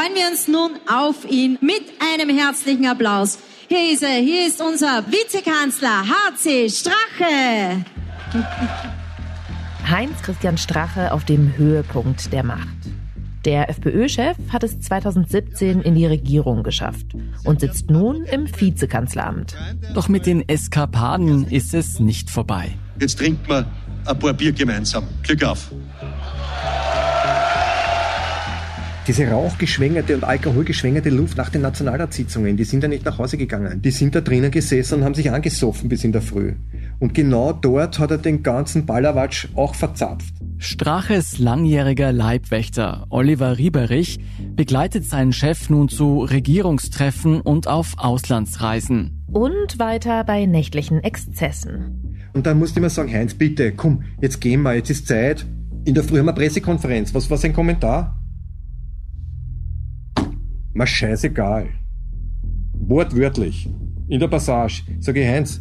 freuen wir uns nun auf ihn mit einem herzlichen Applaus. Hier ist er, hier ist unser Vizekanzler HC Strache. Heinz Christian Strache auf dem Höhepunkt der Macht. Der FPÖ-Chef hat es 2017 in die Regierung geschafft und sitzt nun im Vizekanzleramt. Doch mit den Eskapaden ist es nicht vorbei. Jetzt trinkt man ein paar Bier gemeinsam. Glück auf. Diese rauchgeschwängerte und alkoholgeschwängerte Luft nach den Nationalratssitzungen, die sind ja nicht nach Hause gegangen. Die sind da drinnen gesessen und haben sich angesoffen bis in der Früh. Und genau dort hat er den ganzen Ballerwatsch auch verzapft. Straches langjähriger Leibwächter Oliver Rieberich begleitet seinen Chef nun zu Regierungstreffen und auf Auslandsreisen. Und weiter bei nächtlichen Exzessen. Und dann musste man sagen, Heinz, bitte, komm, jetzt gehen wir, jetzt ist Zeit. In der Früh haben wir Pressekonferenz. Was war sein Kommentar? Mal scheißegal. Wortwörtlich. In der Passage. Sage ich, Heinz,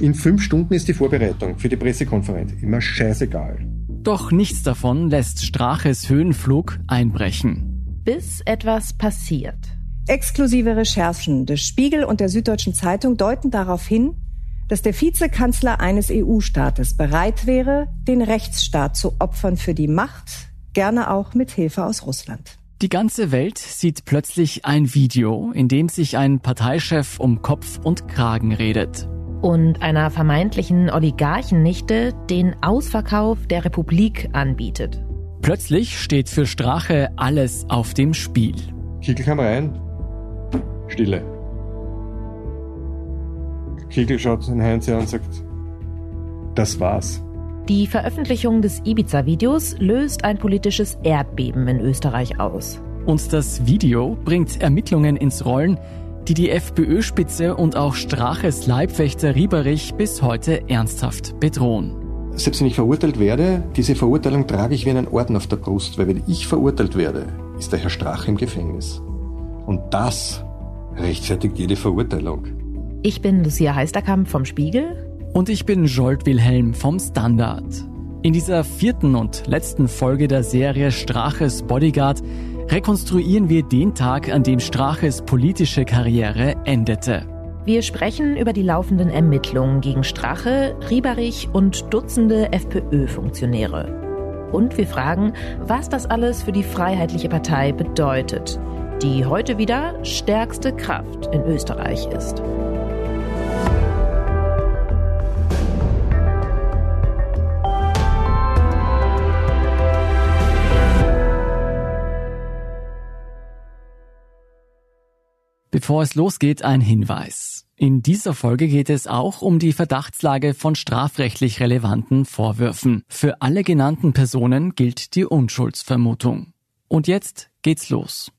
in fünf Stunden ist die Vorbereitung für die Pressekonferenz. Immer scheißegal. Doch nichts davon lässt Straches Höhenflug einbrechen. Bis etwas passiert. Exklusive Recherchen des Spiegel und der Süddeutschen Zeitung deuten darauf hin, dass der Vizekanzler eines EU-Staates bereit wäre, den Rechtsstaat zu opfern für die Macht, gerne auch mit Hilfe aus Russland. Die ganze Welt sieht plötzlich ein Video, in dem sich ein Parteichef um Kopf und Kragen redet. Und einer vermeintlichen Oligarchennichte den Ausverkauf der Republik anbietet. Plötzlich steht für Strache alles auf dem Spiel. Kickel kam rein. Stille. Kickel schaut den Heinz an und sagt, das war's. Die Veröffentlichung des Ibiza-Videos löst ein politisches Erdbeben in Österreich aus. Und das Video bringt Ermittlungen ins Rollen, die die FPÖ-Spitze und auch Straches Leibwächter Rieberich bis heute ernsthaft bedrohen. Selbst wenn ich verurteilt werde, diese Verurteilung trage ich wie einen Orden auf der Brust, weil wenn ich verurteilt werde, ist der Herr Strache im Gefängnis. Und das rechtfertigt jede Verurteilung. Ich bin Lucia Heisterkamp vom Spiegel und ich bin Jolt Wilhelm vom Standard. In dieser vierten und letzten Folge der Serie Straches Bodyguard rekonstruieren wir den Tag, an dem Straches politische Karriere endete. Wir sprechen über die laufenden Ermittlungen gegen Strache, Rieberich und Dutzende FPÖ-Funktionäre. Und wir fragen, was das alles für die Freiheitliche Partei bedeutet, die heute wieder stärkste Kraft in Österreich ist. Bevor es losgeht, ein Hinweis. In dieser Folge geht es auch um die Verdachtslage von strafrechtlich relevanten Vorwürfen. Für alle genannten Personen gilt die Unschuldsvermutung. Und jetzt geht's los.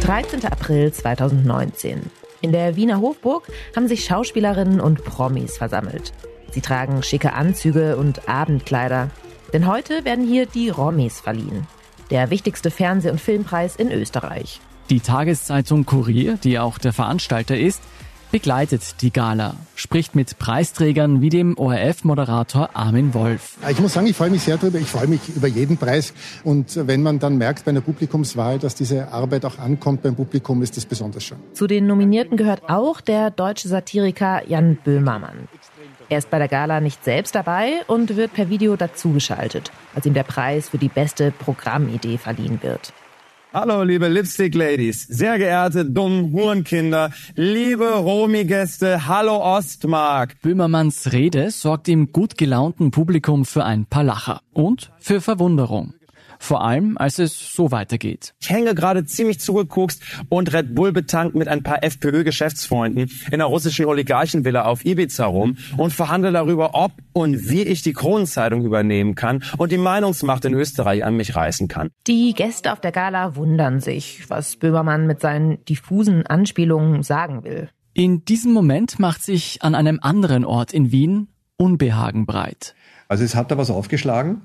13. April 2019. In der Wiener Hofburg haben sich Schauspielerinnen und Promis versammelt. Sie tragen schicke Anzüge und Abendkleider. Denn heute werden hier die Romis verliehen der wichtigste Fernseh- und Filmpreis in Österreich. Die Tageszeitung Kurier, die auch der Veranstalter ist, begleitet die Gala, spricht mit Preisträgern wie dem ORF-Moderator Armin Wolf. Ich muss sagen, ich freue mich sehr darüber. Ich freue mich über jeden Preis. Und wenn man dann merkt bei einer Publikumswahl, dass diese Arbeit auch ankommt beim Publikum, ist das besonders schön. Zu den Nominierten gehört auch der deutsche Satiriker Jan Böhmermann. Er ist bei der Gala nicht selbst dabei und wird per Video dazugeschaltet, als ihm der Preis für die beste Programmidee verliehen wird. Hallo, liebe Lipstick-Ladies, sehr geehrte dummen Hurenkinder, liebe Romi-Gäste, hallo Ostmark. Böhmermanns Rede sorgt im gut gelaunten Publikum für ein paar Lacher und für Verwunderung. Vor allem, als es so weitergeht. Ich hänge gerade ziemlich zugeguckt und Red Bull betankt mit ein paar FPÖ-Geschäftsfreunden in der russischen Oligarchenvilla auf Ibiza rum und verhandle darüber, ob und wie ich die Kronenzeitung übernehmen kann und die Meinungsmacht in Österreich an mich reißen kann. Die Gäste auf der Gala wundern sich, was Böhmermann mit seinen diffusen Anspielungen sagen will. In diesem Moment macht sich an einem anderen Ort in Wien Unbehagen breit. Also es hat da was aufgeschlagen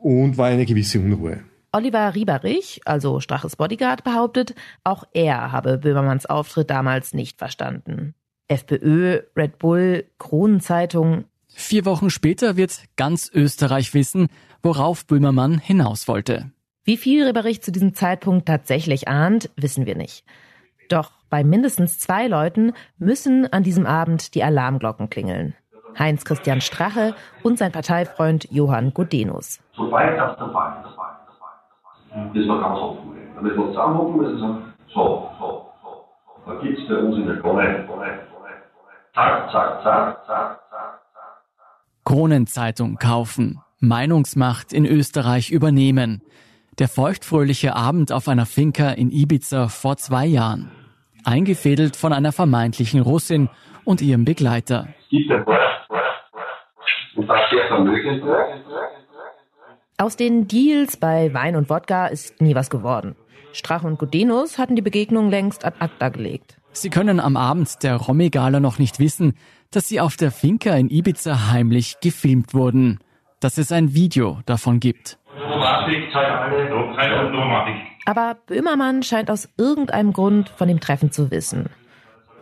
und war eine gewisse Unruhe. Oliver Rieberich, also Straches Bodyguard, behauptet, auch er habe Böhmermanns Auftritt damals nicht verstanden. FPÖ, Red Bull, Kronenzeitung. Vier Wochen später wird ganz Österreich wissen, worauf Böhmermann hinaus wollte. Wie viel Rieberich zu diesem Zeitpunkt tatsächlich ahnt, wissen wir nicht. Doch bei mindestens zwei Leuten müssen an diesem Abend die Alarmglocken klingeln. Heinz Christian Strache und sein Parteifreund Johann Godenus. So weit das der Fall. Das war ganz offen. Da müssen wir zusammenhocken müssen sagen, so, so, so, da gibt's für uns in der Krone, zack, zack, zack, zack, zack, Kronenzeitung kaufen, Meinungsmacht in Österreich übernehmen. Der feuchtfröhliche Abend auf einer Finca in Ibiza vor zwei Jahren. Eingefädelt von einer vermeintlichen Russin und ihrem Begleiter. Aus den Deals bei Wein und Wodka ist nie was geworden. Strach und Gudenus hatten die Begegnung längst ad acta gelegt. Sie können am Abend der Romy-Gala noch nicht wissen, dass sie auf der Finca in Ibiza heimlich gefilmt wurden. Dass es ein Video davon gibt. Aber Böhmermann scheint aus irgendeinem Grund von dem Treffen zu wissen.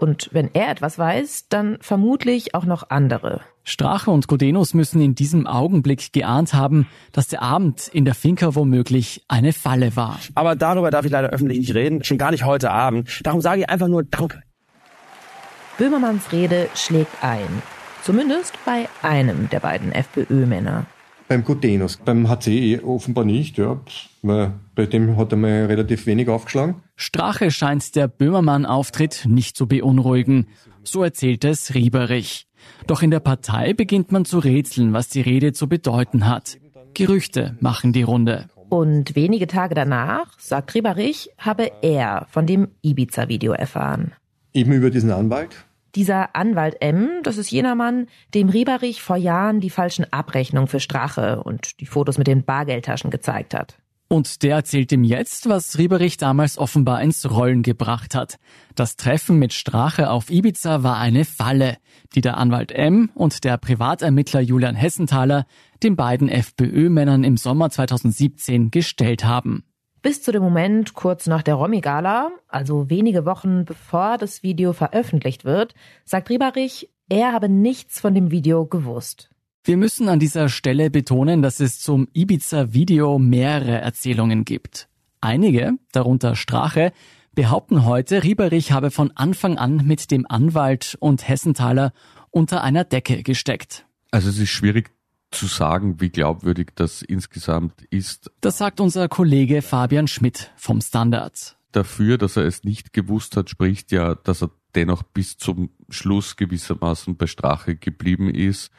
Und wenn er etwas weiß, dann vermutlich auch noch andere. Strache und Godenus müssen in diesem Augenblick geahnt haben, dass der Abend in der Finca womöglich eine Falle war. Aber darüber darf ich leider öffentlich nicht reden, schon gar nicht heute Abend. Darum sage ich einfach nur Danke. Böhmermanns Rede schlägt ein. Zumindest bei einem der beiden FPÖ-Männer. Beim Gutenus, beim HC offenbar nicht, ja, weil bei dem hat er mal relativ wenig aufgeschlagen. Strache scheint der Böhmermann-Auftritt nicht zu beunruhigen. So erzählt es Rieberich. Doch in der Partei beginnt man zu rätseln, was die Rede zu bedeuten hat. Gerüchte machen die Runde. Und wenige Tage danach, sagt Rieberich, habe er von dem Ibiza-Video erfahren. Eben über diesen Anwalt? Dieser Anwalt M, das ist jener Mann, dem Rieberich vor Jahren die falschen Abrechnungen für Strache und die Fotos mit den Bargeldtaschen gezeigt hat. Und der erzählt ihm jetzt, was Rieberich damals offenbar ins Rollen gebracht hat. Das Treffen mit Strache auf Ibiza war eine Falle, die der Anwalt M und der Privatermittler Julian Hessenthaler den beiden FPÖ-Männern im Sommer 2017 gestellt haben. Bis zu dem Moment kurz nach der Romy-Gala, also wenige Wochen bevor das Video veröffentlicht wird, sagt Rieberich, er habe nichts von dem Video gewusst. Wir müssen an dieser Stelle betonen, dass es zum Ibiza-Video mehrere Erzählungen gibt. Einige, darunter Strache, behaupten heute, Rieberich habe von Anfang an mit dem Anwalt und Hessenthaler unter einer Decke gesteckt. Also es ist schwierig zu sagen, wie glaubwürdig das insgesamt ist. Das sagt unser Kollege Fabian Schmidt vom Standard. Dafür, dass er es nicht gewusst hat, spricht ja, dass er dennoch bis zum Schluss gewissermaßen bei Strache geblieben ist,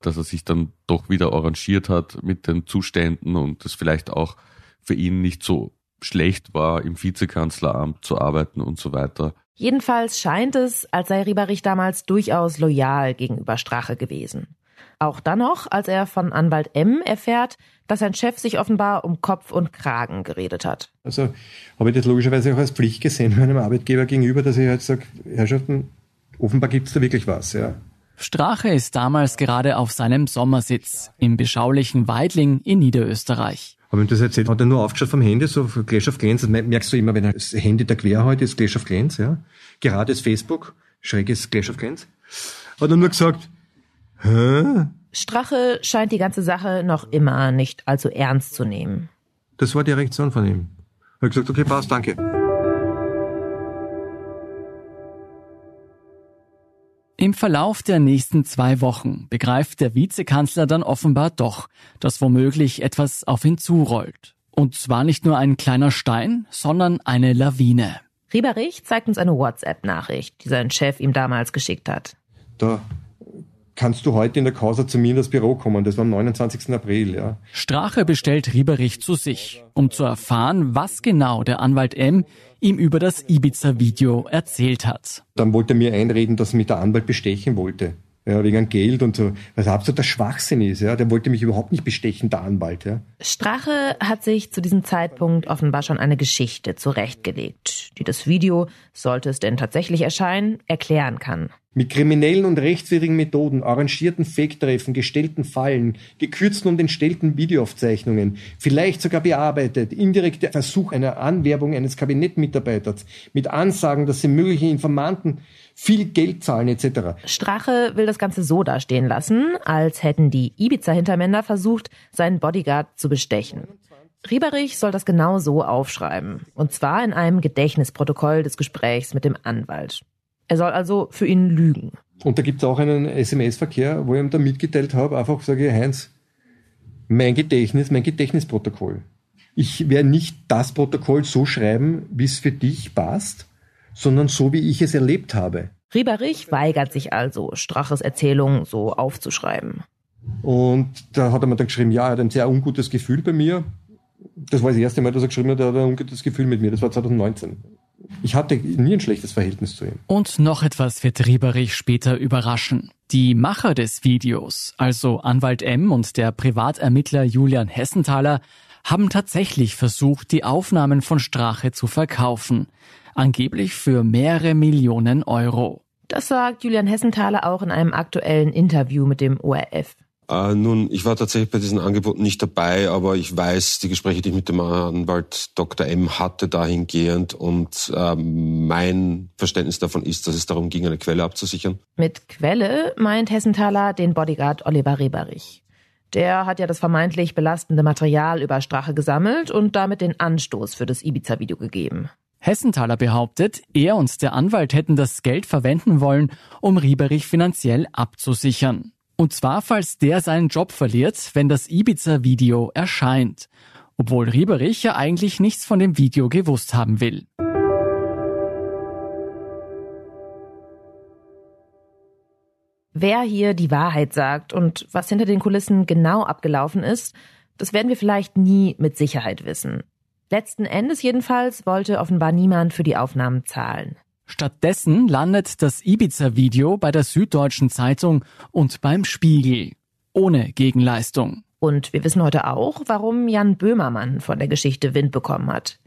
dass er sich dann doch wieder arrangiert hat mit den Zuständen und es vielleicht auch für ihn nicht so schlecht war, im Vizekanzleramt zu arbeiten und so weiter. Jedenfalls scheint es, als sei Rieberich damals durchaus loyal gegenüber Strache gewesen. Auch dann noch, als er von Anwalt M erfährt, dass sein Chef sich offenbar um Kopf und Kragen geredet hat. Also habe ich das logischerweise auch als Pflicht gesehen meinem Arbeitgeber gegenüber, dass ich halt sage, Herrschaften, offenbar gibt es da wirklich was, ja. Strache ist damals gerade auf seinem Sommersitz im beschaulichen Weidling in Niederösterreich. Aber wenn das erzählt, hat er nur aufgeschaut vom Handy, so Clash of Clans, das merkst du immer, wenn das Handy der Querhalt ist, Clash of Clans, ja. Gerade ist Facebook, schräges Clash of Clans. Hat er nur gesagt, Hä? Strache scheint die ganze Sache noch immer nicht allzu ernst zu nehmen. Das war die Reaktion von ihm. Er hat gesagt, okay, passt, danke. Im Verlauf der nächsten zwei Wochen begreift der Vizekanzler dann offenbar doch, dass womöglich etwas auf ihn zurollt. Und zwar nicht nur ein kleiner Stein, sondern eine Lawine. Rieberich zeigt uns eine WhatsApp-Nachricht, die sein Chef ihm damals geschickt hat. Da kannst du heute in der Causa zu mir in das Büro kommen. Das war am 29. April, ja. Strache bestellt Rieberich zu sich, um zu erfahren, was genau der Anwalt M ihm über das Ibiza-Video erzählt hat. Dann wollte er mir einreden, dass mich der Anwalt bestechen wollte. Ja, wegen Geld und so. Was absoluter Schwachsinn ist, ja. Der wollte mich überhaupt nicht bestechen, der Anwalt, ja. Strache hat sich zu diesem Zeitpunkt offenbar schon eine Geschichte zurechtgelegt, die das Video, sollte es denn tatsächlich erscheinen, erklären kann. mit kriminellen und rechtswidrigen Methoden, arrangierten Fake-Treffen, gestellten Fallen, gekürzten und entstellten Videoaufzeichnungen, vielleicht sogar bearbeitet, indirekter Versuch einer Anwerbung eines Kabinettmitarbeiters mit Ansagen, dass sie mögliche Informanten viel Geld zahlen etc. Strache will das Ganze so dastehen lassen, als hätten die Ibiza-Hintermänner versucht, seinen Bodyguard zu bestechen. Rieberich soll das genau so aufschreiben. Und zwar in einem Gedächtnisprotokoll des Gesprächs mit dem Anwalt. Er soll also für ihn lügen. Und da gibt es auch einen SMS-Verkehr, wo ich ihm da mitgeteilt habe, einfach sage, Heinz, mein Gedächtnis, mein Gedächtnisprotokoll. Ich werde nicht das Protokoll so schreiben, wie es für dich passt, sondern so, wie ich es erlebt habe. Rieberich weigert sich also, Straches Erzählung so aufzuschreiben. Und da hat er mir dann geschrieben, ja, er hat ein sehr ungutes Gefühl bei mir. Das war das erste Mal, dass er geschrieben hat, er hat ein ungutes Gefühl mit mir. Das war 2019. Ich hatte nie ein schlechtes Verhältnis zu ihm. Und noch etwas wird Rieberich später überraschen. Die Macher des Videos, also Anwalt M und der Privatermittler Julian Hessenthaler, haben tatsächlich versucht, die Aufnahmen von Strache zu verkaufen. Angeblich für mehrere Millionen Euro. Das sagt Julian Hessenthaler auch in einem aktuellen Interview mit dem ORF. Äh, nun, ich war tatsächlich bei diesen Angeboten nicht dabei, aber ich weiß die Gespräche, die ich mit dem Anwalt Dr. M hatte, dahingehend und äh, mein Verständnis davon ist, dass es darum ging, eine Quelle abzusichern. Mit Quelle meint Hessenthaler den Bodyguard Oliver Reberich. Der hat ja das vermeintlich belastende Material über Strache gesammelt und damit den Anstoß für das Ibiza-Video gegeben. Hessenthaler behauptet, er und der Anwalt hätten das Geld verwenden wollen, um Rieberich finanziell abzusichern. Und zwar, falls der seinen Job verliert, wenn das Ibiza-Video erscheint. Obwohl Rieberich ja eigentlich nichts von dem Video gewusst haben will. Wer hier die Wahrheit sagt und was hinter den Kulissen genau abgelaufen ist, das werden wir vielleicht nie mit Sicherheit wissen. Letzten Endes jedenfalls wollte offenbar niemand für die Aufnahmen zahlen. Stattdessen landet das Ibiza-Video bei der Süddeutschen Zeitung und beim Spiegel. Ohne Gegenleistung. Und wir wissen heute auch, warum Jan Böhmermann von der Geschichte Wind bekommen hat.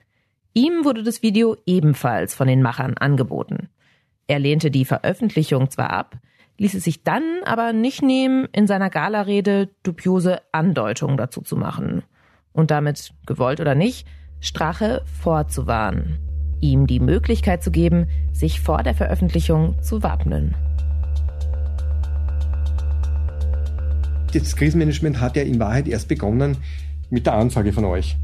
Ihm wurde das Video ebenfalls von den Machern angeboten. Er lehnte die Veröffentlichung zwar ab, ließ es sich dann aber nicht nehmen, in seiner Galarede dubiose Andeutungen dazu zu machen. Und damit, gewollt oder nicht, Strache vorzuwarnen ihm die Möglichkeit zu geben, sich vor der Veröffentlichung zu wappnen. Das Krisenmanagement hat ja in Wahrheit erst begonnen mit der Anfrage von euch.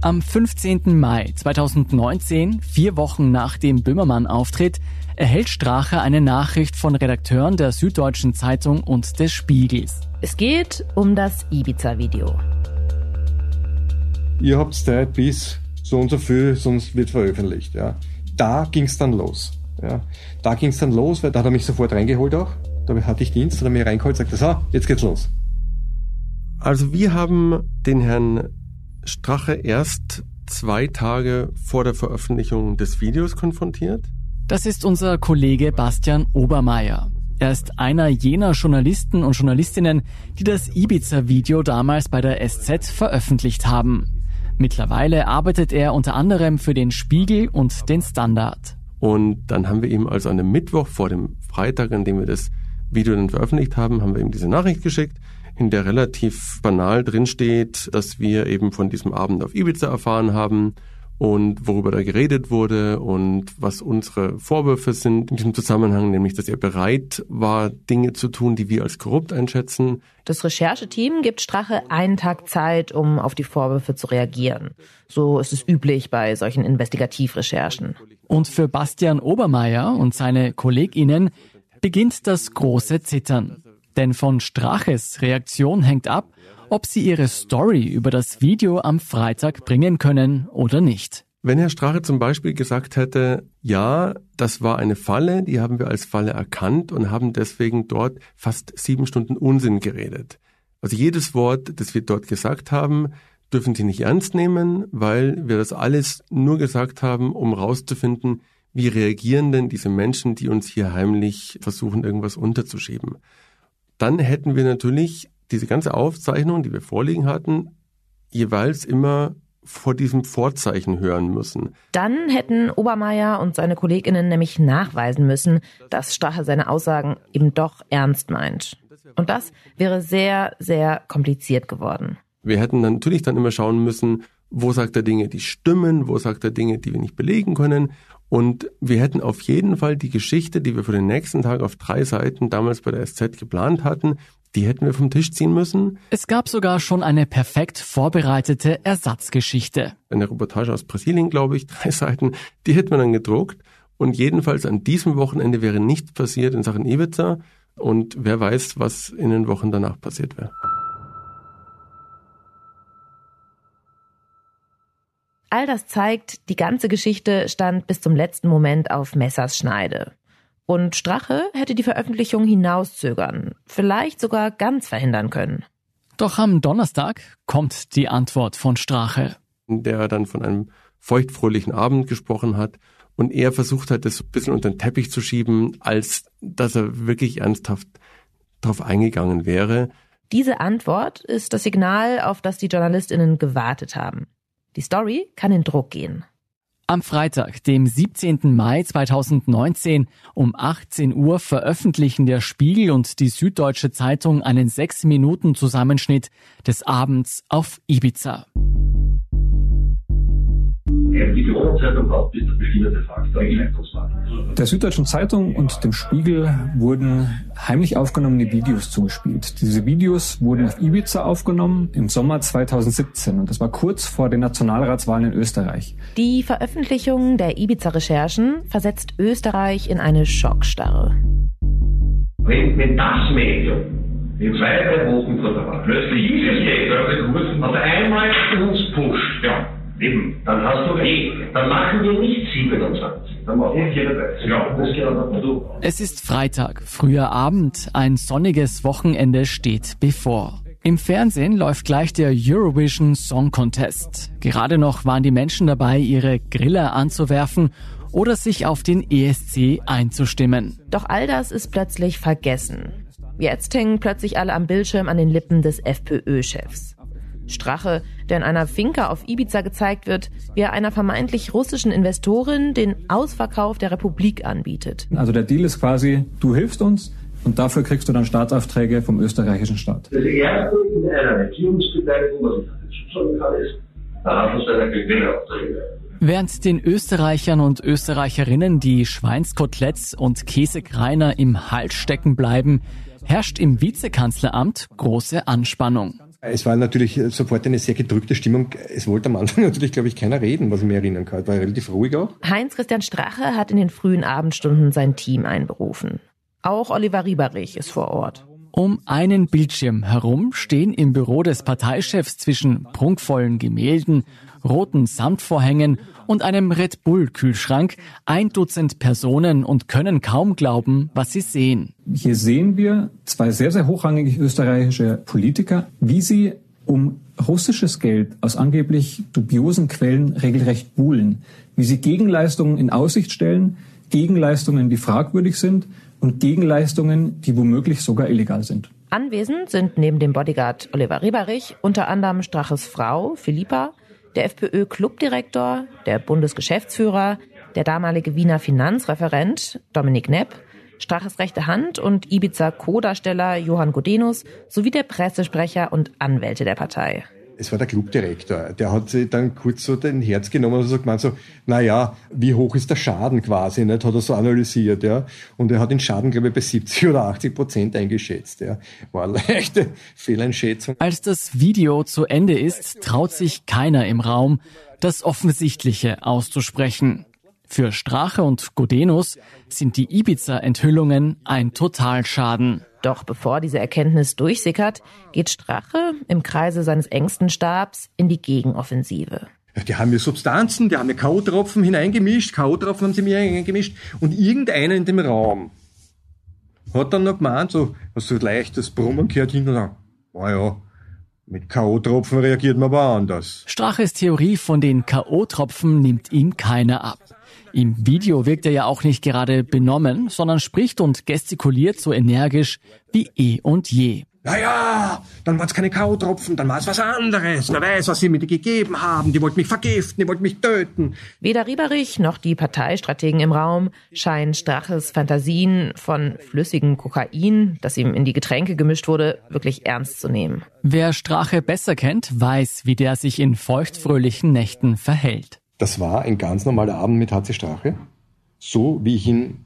Am 15. Mai 2019, vier Wochen nach dem Böhmermann-Auftritt, erhält Strache eine Nachricht von Redakteuren der Süddeutschen Zeitung und des Spiegels. Es geht um das Ibiza-Video. Ihr habt Zeit bis so und so viel, sonst wird veröffentlicht. Ja. Da ging es dann los. Ja. Da ging es dann los, weil da hat er mich sofort reingeholt auch. Da hatte ich Dienst, hat er mich reingeholt und sagte, so, jetzt geht's los. Also wir haben den Herrn Strache erst zwei Tage vor der Veröffentlichung des Videos konfrontiert. Das ist unser Kollege Bastian Obermeier. Er ist einer jener Journalisten und Journalistinnen, die das Ibiza-Video damals bei der SZ veröffentlicht haben. Mittlerweile arbeitet er unter anderem für den Spiegel und den Standard. Und dann haben wir ihm also an dem Mittwoch vor dem Freitag, an dem wir das Video dann veröffentlicht haben, haben wir ihm diese Nachricht geschickt, in der relativ banal drinsteht, dass wir eben von diesem Abend auf Ibiza erfahren haben und worüber da geredet wurde und was unsere Vorwürfe sind in diesem Zusammenhang, nämlich dass er bereit war, Dinge zu tun, die wir als korrupt einschätzen. Das Rechercheteam gibt Strache einen Tag Zeit, um auf die Vorwürfe zu reagieren. So ist es üblich bei solchen Investigativrecherchen. Und für Bastian Obermeier und seine KollegInnen beginnt das große Zittern. Denn von Straches Reaktion hängt ab, ob sie ihre Story über das Video am Freitag bringen können oder nicht. Wenn Herr Strache zum Beispiel gesagt hätte, ja, das war eine Falle, die haben wir als Falle erkannt und haben deswegen dort fast sieben Stunden Unsinn geredet. Also jedes Wort, das wir dort gesagt haben, dürfen Sie nicht ernst nehmen, weil wir das alles nur gesagt haben, um rauszufinden, wie reagieren denn diese Menschen, die uns hier heimlich versuchen, irgendwas unterzuschieben. Dann hätten wir natürlich diese ganze Aufzeichnung, die wir vorliegen hatten, jeweils immer vor diesem Vorzeichen hören müssen. Dann hätten Obermeier und seine Kolleginnen nämlich nachweisen müssen, dass Strache seine Aussagen eben doch ernst meint. Und das wäre sehr, sehr kompliziert geworden. Wir hätten dann natürlich dann immer schauen müssen, wo sagt er Dinge, die stimmen, wo sagt er Dinge, die wir nicht belegen können. Und wir hätten auf jeden Fall die Geschichte, die wir für den nächsten Tag auf drei Seiten damals bei der SZ geplant hatten, die hätten wir vom Tisch ziehen müssen. Es gab sogar schon eine perfekt vorbereitete Ersatzgeschichte. Eine Reportage aus Brasilien, glaube ich, drei Seiten, die hätten wir dann gedruckt. Und jedenfalls an diesem Wochenende wäre nichts passiert in Sachen Ibiza. Und wer weiß, was in den Wochen danach passiert wäre. All das zeigt, die ganze Geschichte stand bis zum letzten Moment auf Messers Schneide. Und Strache hätte die Veröffentlichung hinauszögern, vielleicht sogar ganz verhindern können. Doch am Donnerstag kommt die Antwort von Strache. Der dann von einem feuchtfröhlichen Abend gesprochen hat und er versucht hat, das ein bisschen unter den Teppich zu schieben, als dass er wirklich ernsthaft darauf eingegangen wäre. Diese Antwort ist das Signal, auf das die JournalistInnen gewartet haben. Die Story kann in Druck gehen. Am Freitag, dem 17. Mai 2019 um 18 Uhr veröffentlichen der Spiegel und die Süddeutsche Zeitung einen 6-Minuten-Zusammenschnitt des Abends auf Ibiza. Die Corona-Zeitung hat bis zu bestimmte Faktor Der Süddeutschen Zeitung und dem Spiegel wurden heimlich aufgenommene Videos zugespielt. Diese Videos wurden auf Ibiza aufgenommen im Sommer 2017 und das war kurz vor den Nationalratswahlen in Österreich. Die Veröffentlichung der Ibiza-Recherchen versetzt Österreich in eine Schockstarre. Wenn, wenn das Medium in zwei, drei Wochen vor der Wahl plötzlich dieses Geld auf einmal uns pusht, ja, Eben, dann hast du recht. Dann machen wir nicht 27. Dann machen wir 34. Ja, das geht aber du. Es ist Freitag, früher Abend. Ein sonniges Wochenende steht bevor. Im Fernsehen läuft gleich der Eurovision Song Contest. Gerade noch waren die Menschen dabei, ihre Griller anzuwerfen oder sich auf den ESC einzustimmen. Doch all das ist plötzlich vergessen. Jetzt hängen plötzlich alle am Bildschirm an den Lippen des FPÖ-Chefs. Strache, der in einer Finca auf Ibiza gezeigt wird, wie er einer vermeintlich russischen Investorin den Ausverkauf der Republik anbietet. Also der Deal ist quasi, du hilfst uns, und dafür kriegst du dann Staatsaufträge vom österreichischen Staat. Das erste in einer Regierungsbeteiligung, was ich dazu sagen kann, ist, da hat es einer Gewinnaufträge. Während den Österreichern und Österreicherinnen die Schweinskoteletts und Käsekreiner im Hals stecken bleiben, herrscht im Vizekanzleramt große Anspannung. Es war natürlich sofort eine sehr gedrückte Stimmung. Es wollte am Anfang natürlich, glaube ich, keiner reden, was ich mir erinnern kann. Es war relativ ruhig auch. Heinz-Christian Strache hat in den frühen Abendstunden sein Team einberufen. Auch Oliver Rieberich ist vor Ort. Um einen Bildschirm herum stehen im Büro des Parteichefs zwischen prunkvollen Gemälden, roten Samtvorhängen und einem Red Bull Kühlschrank ein Dutzend Personen und können kaum glauben, was sie sehen. Hier sehen wir zwei sehr, sehr hochrangige österreichische Politiker, wie sie um russisches Geld aus angeblich dubiosen Quellen regelrecht buhlen, wie sie Gegenleistungen in Aussicht stellen, Gegenleistungen, die fragwürdig sind und Gegenleistungen, die womöglich sogar illegal sind. Anwesend sind neben dem Bodyguard Oliver Rieberich unter anderem Straches Frau Philippa, der FPÖ-Clubdirektor, der Bundesgeschäftsführer, der damalige Wiener Finanzreferent Dominik Nepp, Straches rechte Hand und Ibiza-Co-Darsteller Johann Godenus sowie der Pressesprecher und Anwälte der Partei es war der Clubdirektor, der hat sich dann kurz so den Herz genommen und so gemeint so, na ja, wie hoch ist der Schaden quasi, nicht? Hat er so analysiert, ja. Und er hat den Schaden, glaube ich, bei 70 oder 80 Prozent eingeschätzt, ja. War eine leichte Fehleinschätzung. Als das Video zu Ende ist, traut sich keiner im Raum, das Offensichtliche auszusprechen. Für Strache und Godenus sind die Ibiza-Enthüllungen ein Totalschaden. Doch bevor diese Erkenntnis durchsickert, geht Strache im Kreise seines engsten Stabs in die Gegenoffensive. Die haben mir Substanzen, die haben mir K.O.-Tropfen hineingemischt, K.O.-Tropfen haben sie mir hineingemischt und irgendeiner in dem Raum hat dann noch gemeint, so, was so leichtes Brummen gehört hin und dann, oh ja, mit K.O.-Tropfen reagiert man aber anders. Straches Theorie von den K.O.-Tropfen nimmt ihm keiner ab. Im Video wirkt er ja auch nicht gerade benommen, sondern spricht und gestikuliert so energisch wie eh und je. Naja, dann waren es keine Kautropfen, dann war es was anderes. Wer weiß, was sie mir gegeben haben. Die wollten mich vergiften, die wollten mich töten. Weder Rieberich noch die Parteistrategen im Raum scheinen Straches Fantasien von flüssigem Kokain, das ihm in die Getränke gemischt wurde, wirklich ernst zu nehmen. Wer Strache besser kennt, weiß, wie der sich in feuchtfröhlichen Nächten verhält. Das war ein ganz normaler Abend mit HC Strache, so wie ich ihn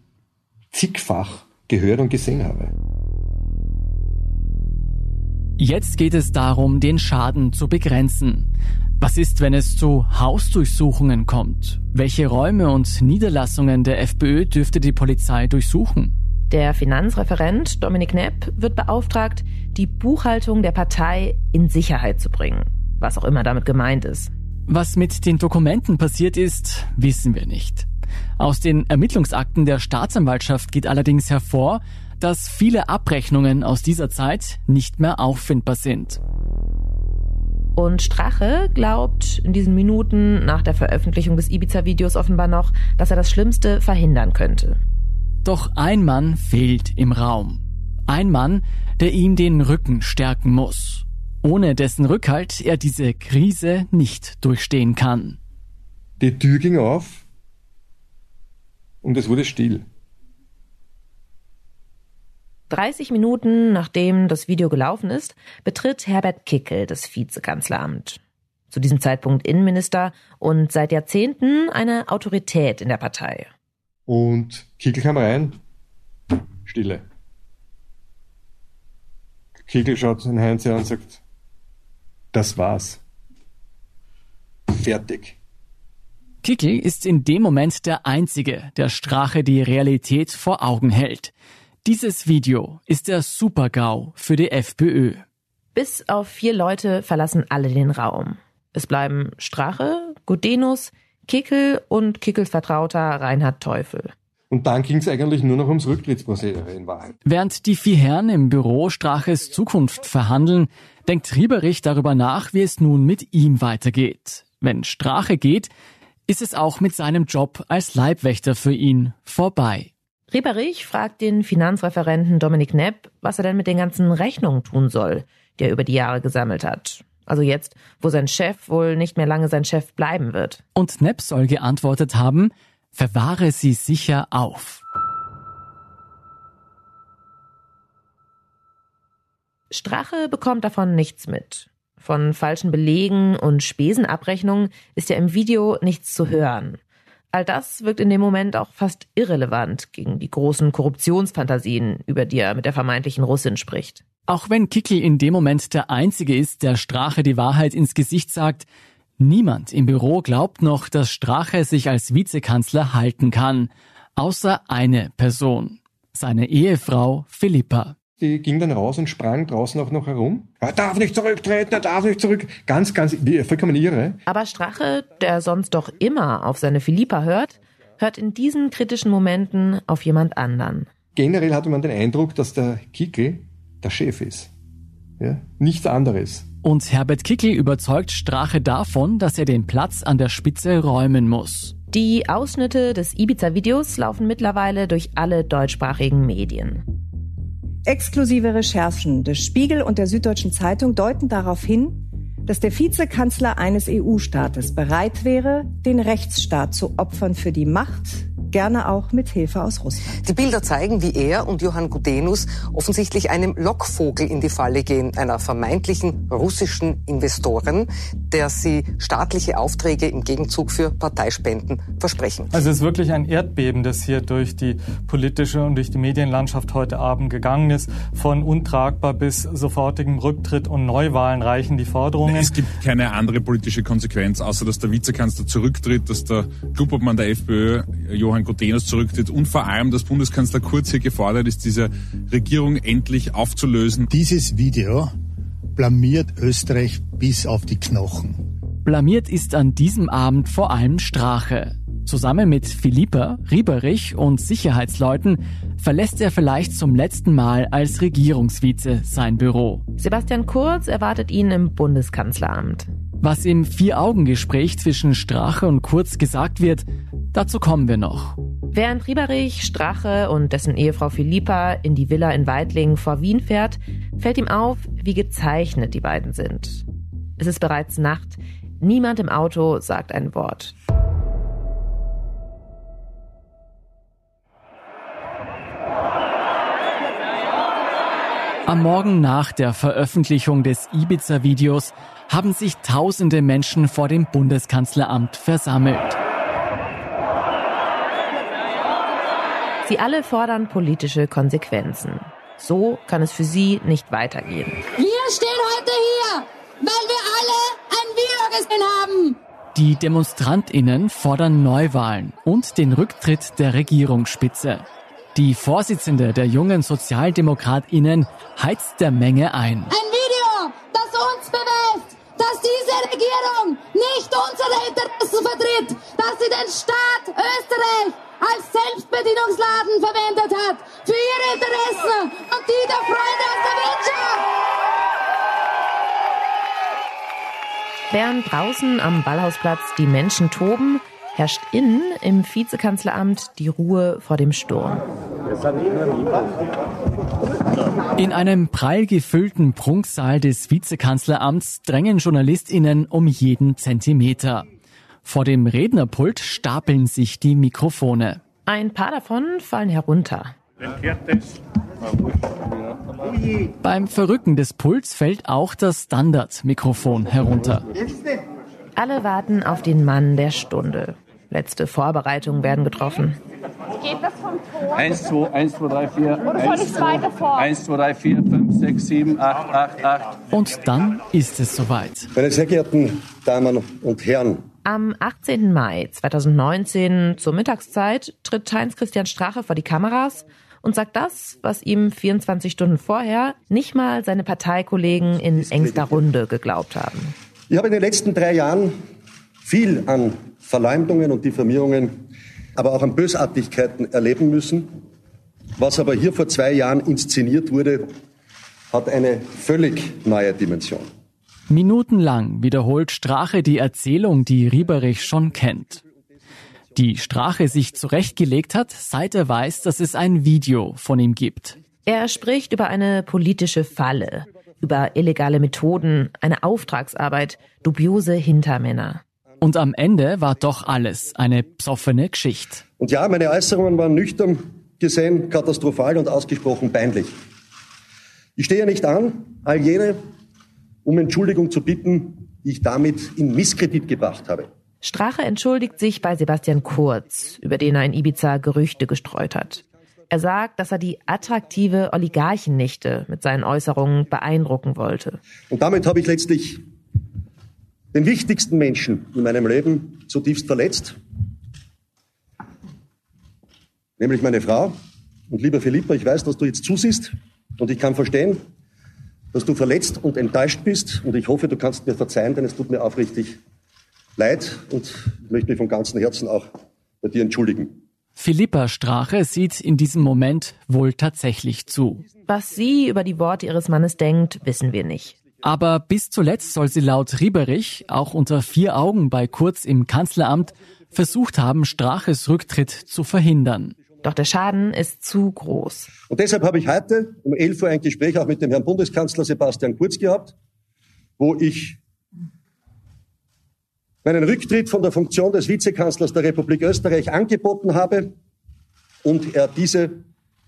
zigfach gehört und gesehen habe. Jetzt geht es darum, den Schaden zu begrenzen. Was ist, wenn es zu Hausdurchsuchungen kommt? Welche Räume und Niederlassungen der FPÖ dürfte die Polizei durchsuchen? Der Finanzreferent Dominik Nepp wird beauftragt, die Buchhaltung der Partei in Sicherheit zu bringen, was auch immer damit gemeint ist. Was mit den Dokumenten passiert ist, wissen wir nicht. Aus den Ermittlungsakten der Staatsanwaltschaft geht allerdings hervor, dass viele Abrechnungen aus dieser Zeit nicht mehr auffindbar sind. Und Strache glaubt in diesen Minuten nach der Veröffentlichung des Ibiza-Videos offenbar noch, dass er das Schlimmste verhindern könnte. Doch ein Mann fehlt im Raum. Ein Mann, der ihm den Rücken stärken muss. Ohne dessen Rückhalt er diese Krise nicht durchstehen kann. Die Tür ging auf und es wurde still. 30 Minuten nachdem das Video gelaufen ist, betritt Herbert Kickel das Vizekanzleramt. Zu diesem Zeitpunkt Innenminister und seit Jahrzehnten eine Autorität in der Partei. Und Kickel kam rein. Stille. Kickel schaut den Heinz an und sagt, das war's. Fertig. Kickel ist in dem Moment der Einzige, der Strache die Realität vor Augen hält. Dieses Video ist der Super-GAU für die FPÖ. Bis auf vier Leute verlassen alle den Raum. Es bleiben Strache, Gudenus, Kickel und Kickels Vertrauter Reinhard Teufel. Und dann ging es eigentlich nur noch ums Rücktrittsprozedere in Wahrheit. Während die vier Herren im Büro Straches Zukunft verhandeln, denkt Rieberich darüber nach, wie es nun mit ihm weitergeht. Wenn Strache geht, ist es auch mit seinem Job als Leibwächter für ihn vorbei. Rieberich fragt den Finanzreferenten Dominik Nepp, was er denn mit den ganzen Rechnungen tun soll, die er über die Jahre gesammelt hat. Also jetzt, wo sein Chef wohl nicht mehr lange sein Chef bleiben wird. Und Nepp soll geantwortet haben, verwahre sie sicher auf. Strache bekommt davon nichts mit. Von falschen Belegen und Spesenabrechnungen ist ja im Video nichts zu hören. All das wirkt in dem Moment auch fast irrelevant gegen die großen Korruptionsfantasien, über die er mit der vermeintlichen Russin spricht. Auch wenn Kickel in dem Moment der Einzige ist, der Strache die Wahrheit ins Gesicht sagt, niemand im Büro glaubt noch, dass Strache sich als Vizekanzler halten kann, außer eine Person, seine Ehefrau Philippa die ging dann raus und sprang draußen auch noch herum. Er darf nicht zurücktreten, er darf nicht zurück. Ganz, ganz, vollkommen irre. Aber Strache, der sonst doch immer auf seine Philippa hört, hört in diesen kritischen Momenten auf jemand anderen. Generell hatte man den Eindruck, dass der Kickel der Chef ist. Ja? Nichts anderes. Und Herbert Kickel überzeugt Strache davon, dass er den Platz an der Spitze räumen muss. Die Ausschnitte des Ibiza-Videos laufen mittlerweile durch alle deutschsprachigen Medien. Exklusive Recherchen des Spiegel und der Süddeutschen Zeitung deuten darauf hin, dass der Vizekanzler eines EU-Staates bereit wäre, den Rechtsstaat zu opfern für die Macht, gerne auch mit Hilfe aus Russland. Die Bilder zeigen, wie er und Johann Gudenus offensichtlich einem Lockvogel in die Falle gehen, einer vermeintlichen russischen Investoren, der sie staatliche Aufträge im Gegenzug für Parteispenden versprechen. Also es ist wirklich ein Erdbeben, das hier durch die politische und durch die Medienlandschaft heute Abend gegangen ist. Von untragbar bis sofortigem Rücktritt und Neuwahlen reichen die Forderungen. Es gibt keine andere politische Konsequenz, außer dass der Vizekanzler zurücktritt, dass der Klubobmann der FPÖ, Johann Johann Godenus zurücktritt und vor allem, dass Bundeskanzler Kurz hier gefordert ist, diese Regierung endlich aufzulösen. Dieses Video blamiert Österreich bis auf die Knochen. Blamiert ist an diesem Abend vor allem Strache. Zusammen mit Philippa, Rieberich und Sicherheitsleuten verlässt er vielleicht zum letzten Mal als Regierungsvize sein Büro. Sebastian Kurz erwartet ihn im Bundeskanzleramt. Was im Vier-Augen-Gespräch zwischen Strache und Kurz gesagt wird, dazu kommen wir noch. Während Rieberich, Strache und dessen Ehefrau Philippa in die Villa in Weidlingen vor Wien fährt, fällt ihm auf, wie gezeichnet die beiden sind. Es ist bereits Nacht. Niemand im Auto sagt ein Wort. Am Morgen nach der Veröffentlichung des Ibiza-Videos haben sich tausende Menschen vor dem Bundeskanzleramt versammelt. Sie alle fordern politische Konsequenzen. So kann es für sie nicht weitergehen. Wir stehen heute hier, weil wir alle ein Video gesehen haben. Die Demonstrantinnen fordern Neuwahlen und den Rücktritt der Regierungsspitze. Die Vorsitzende der jungen Sozialdemokratinnen heizt der Menge ein. Ein Video, das uns beweist, dass diese Regierung nicht unsere Interessen vertritt, dass sie den Staat Österreich als Selbstbedienungsladen verwendet hat für ihre Interessen und die der Freunde aus der Wirtschaft. Während draußen am Ballhausplatz die Menschen toben, herrscht innen im Vizekanzleramt die Ruhe vor dem Sturm. In einem prall gefüllten Prunksaal des Vizekanzleramts drängen JournalistInnen um jeden Zentimeter. Vor dem Rednerpult stapeln sich die Mikrofone. Ein paar davon fallen herunter. Beim Verrücken des Pults fällt auch das Standardmikrofon herunter. Alle warten auf den Mann der Stunde. Letzte Vorbereitungen werden getroffen. Geht das vom Tor? 1, 2, 1, 2, 3, 4. Oder soll ich weiter vor? 1, 2, 3, 4, 5, 6, 7, 8, 8, 8. Und dann ist es soweit. Meine sehr geehrten Damen und Herren, am 18. Mai 2019 zur Mittagszeit tritt Heinz-Christian Strache vor die Kameras und sagt das, was ihm 24 Stunden vorher nicht mal seine Parteikollegen in engster Runde geglaubt haben. Ich habe in den letzten drei Jahren viel an Verleumdungen und Diffamierungen, aber auch an Bösartigkeiten erleben müssen. Was aber hier vor zwei Jahren inszeniert wurde, hat eine völlig neue Dimension. Minutenlang wiederholt Strache die Erzählung, die Rieberich schon kennt. Die Strache sich zurechtgelegt hat, seit er weiß, dass es ein Video von ihm gibt. Er spricht über eine politische Falle, über illegale Methoden, eine Auftragsarbeit, dubiose Hintermänner. Und am Ende war doch alles eine psoffene Geschichte. Und ja, meine Äußerungen waren nüchtern gesehen katastrophal und ausgesprochen peinlich. Ich stehe nicht an, all jene, um Entschuldigung zu bitten, die ich damit in Misskredit gebracht habe. Strache entschuldigt sich bei Sebastian Kurz, über den er in Ibiza Gerüchte gestreut hat. Er sagt, dass er die attraktive Oligarchennichte mit seinen Äußerungen beeindrucken wollte. Und damit habe ich letztlich den wichtigsten Menschen in meinem Leben zutiefst verletzt, nämlich meine Frau. Und lieber Philippa, ich weiß, dass du jetzt zusiehst und ich kann verstehen, dass du verletzt und enttäuscht bist. Und ich hoffe, du kannst mir verzeihen, denn es tut mir aufrichtig leid. Und ich möchte mich von ganzem Herzen auch bei dir entschuldigen. Philippa Strache sieht in diesem Moment wohl tatsächlich zu. Was sie über die Worte ihres Mannes denkt, wissen wir nicht. Aber bis zuletzt soll sie laut Rieberich auch unter vier Augen bei Kurz im Kanzleramt versucht haben, Straches Rücktritt zu verhindern. Doch der Schaden ist zu groß. Und deshalb habe ich heute um 11 Uhr ein Gespräch auch mit dem Herrn Bundeskanzler Sebastian Kurz gehabt, wo ich meinen Rücktritt von der Funktion des Vizekanzlers der Republik Österreich angeboten habe und er diese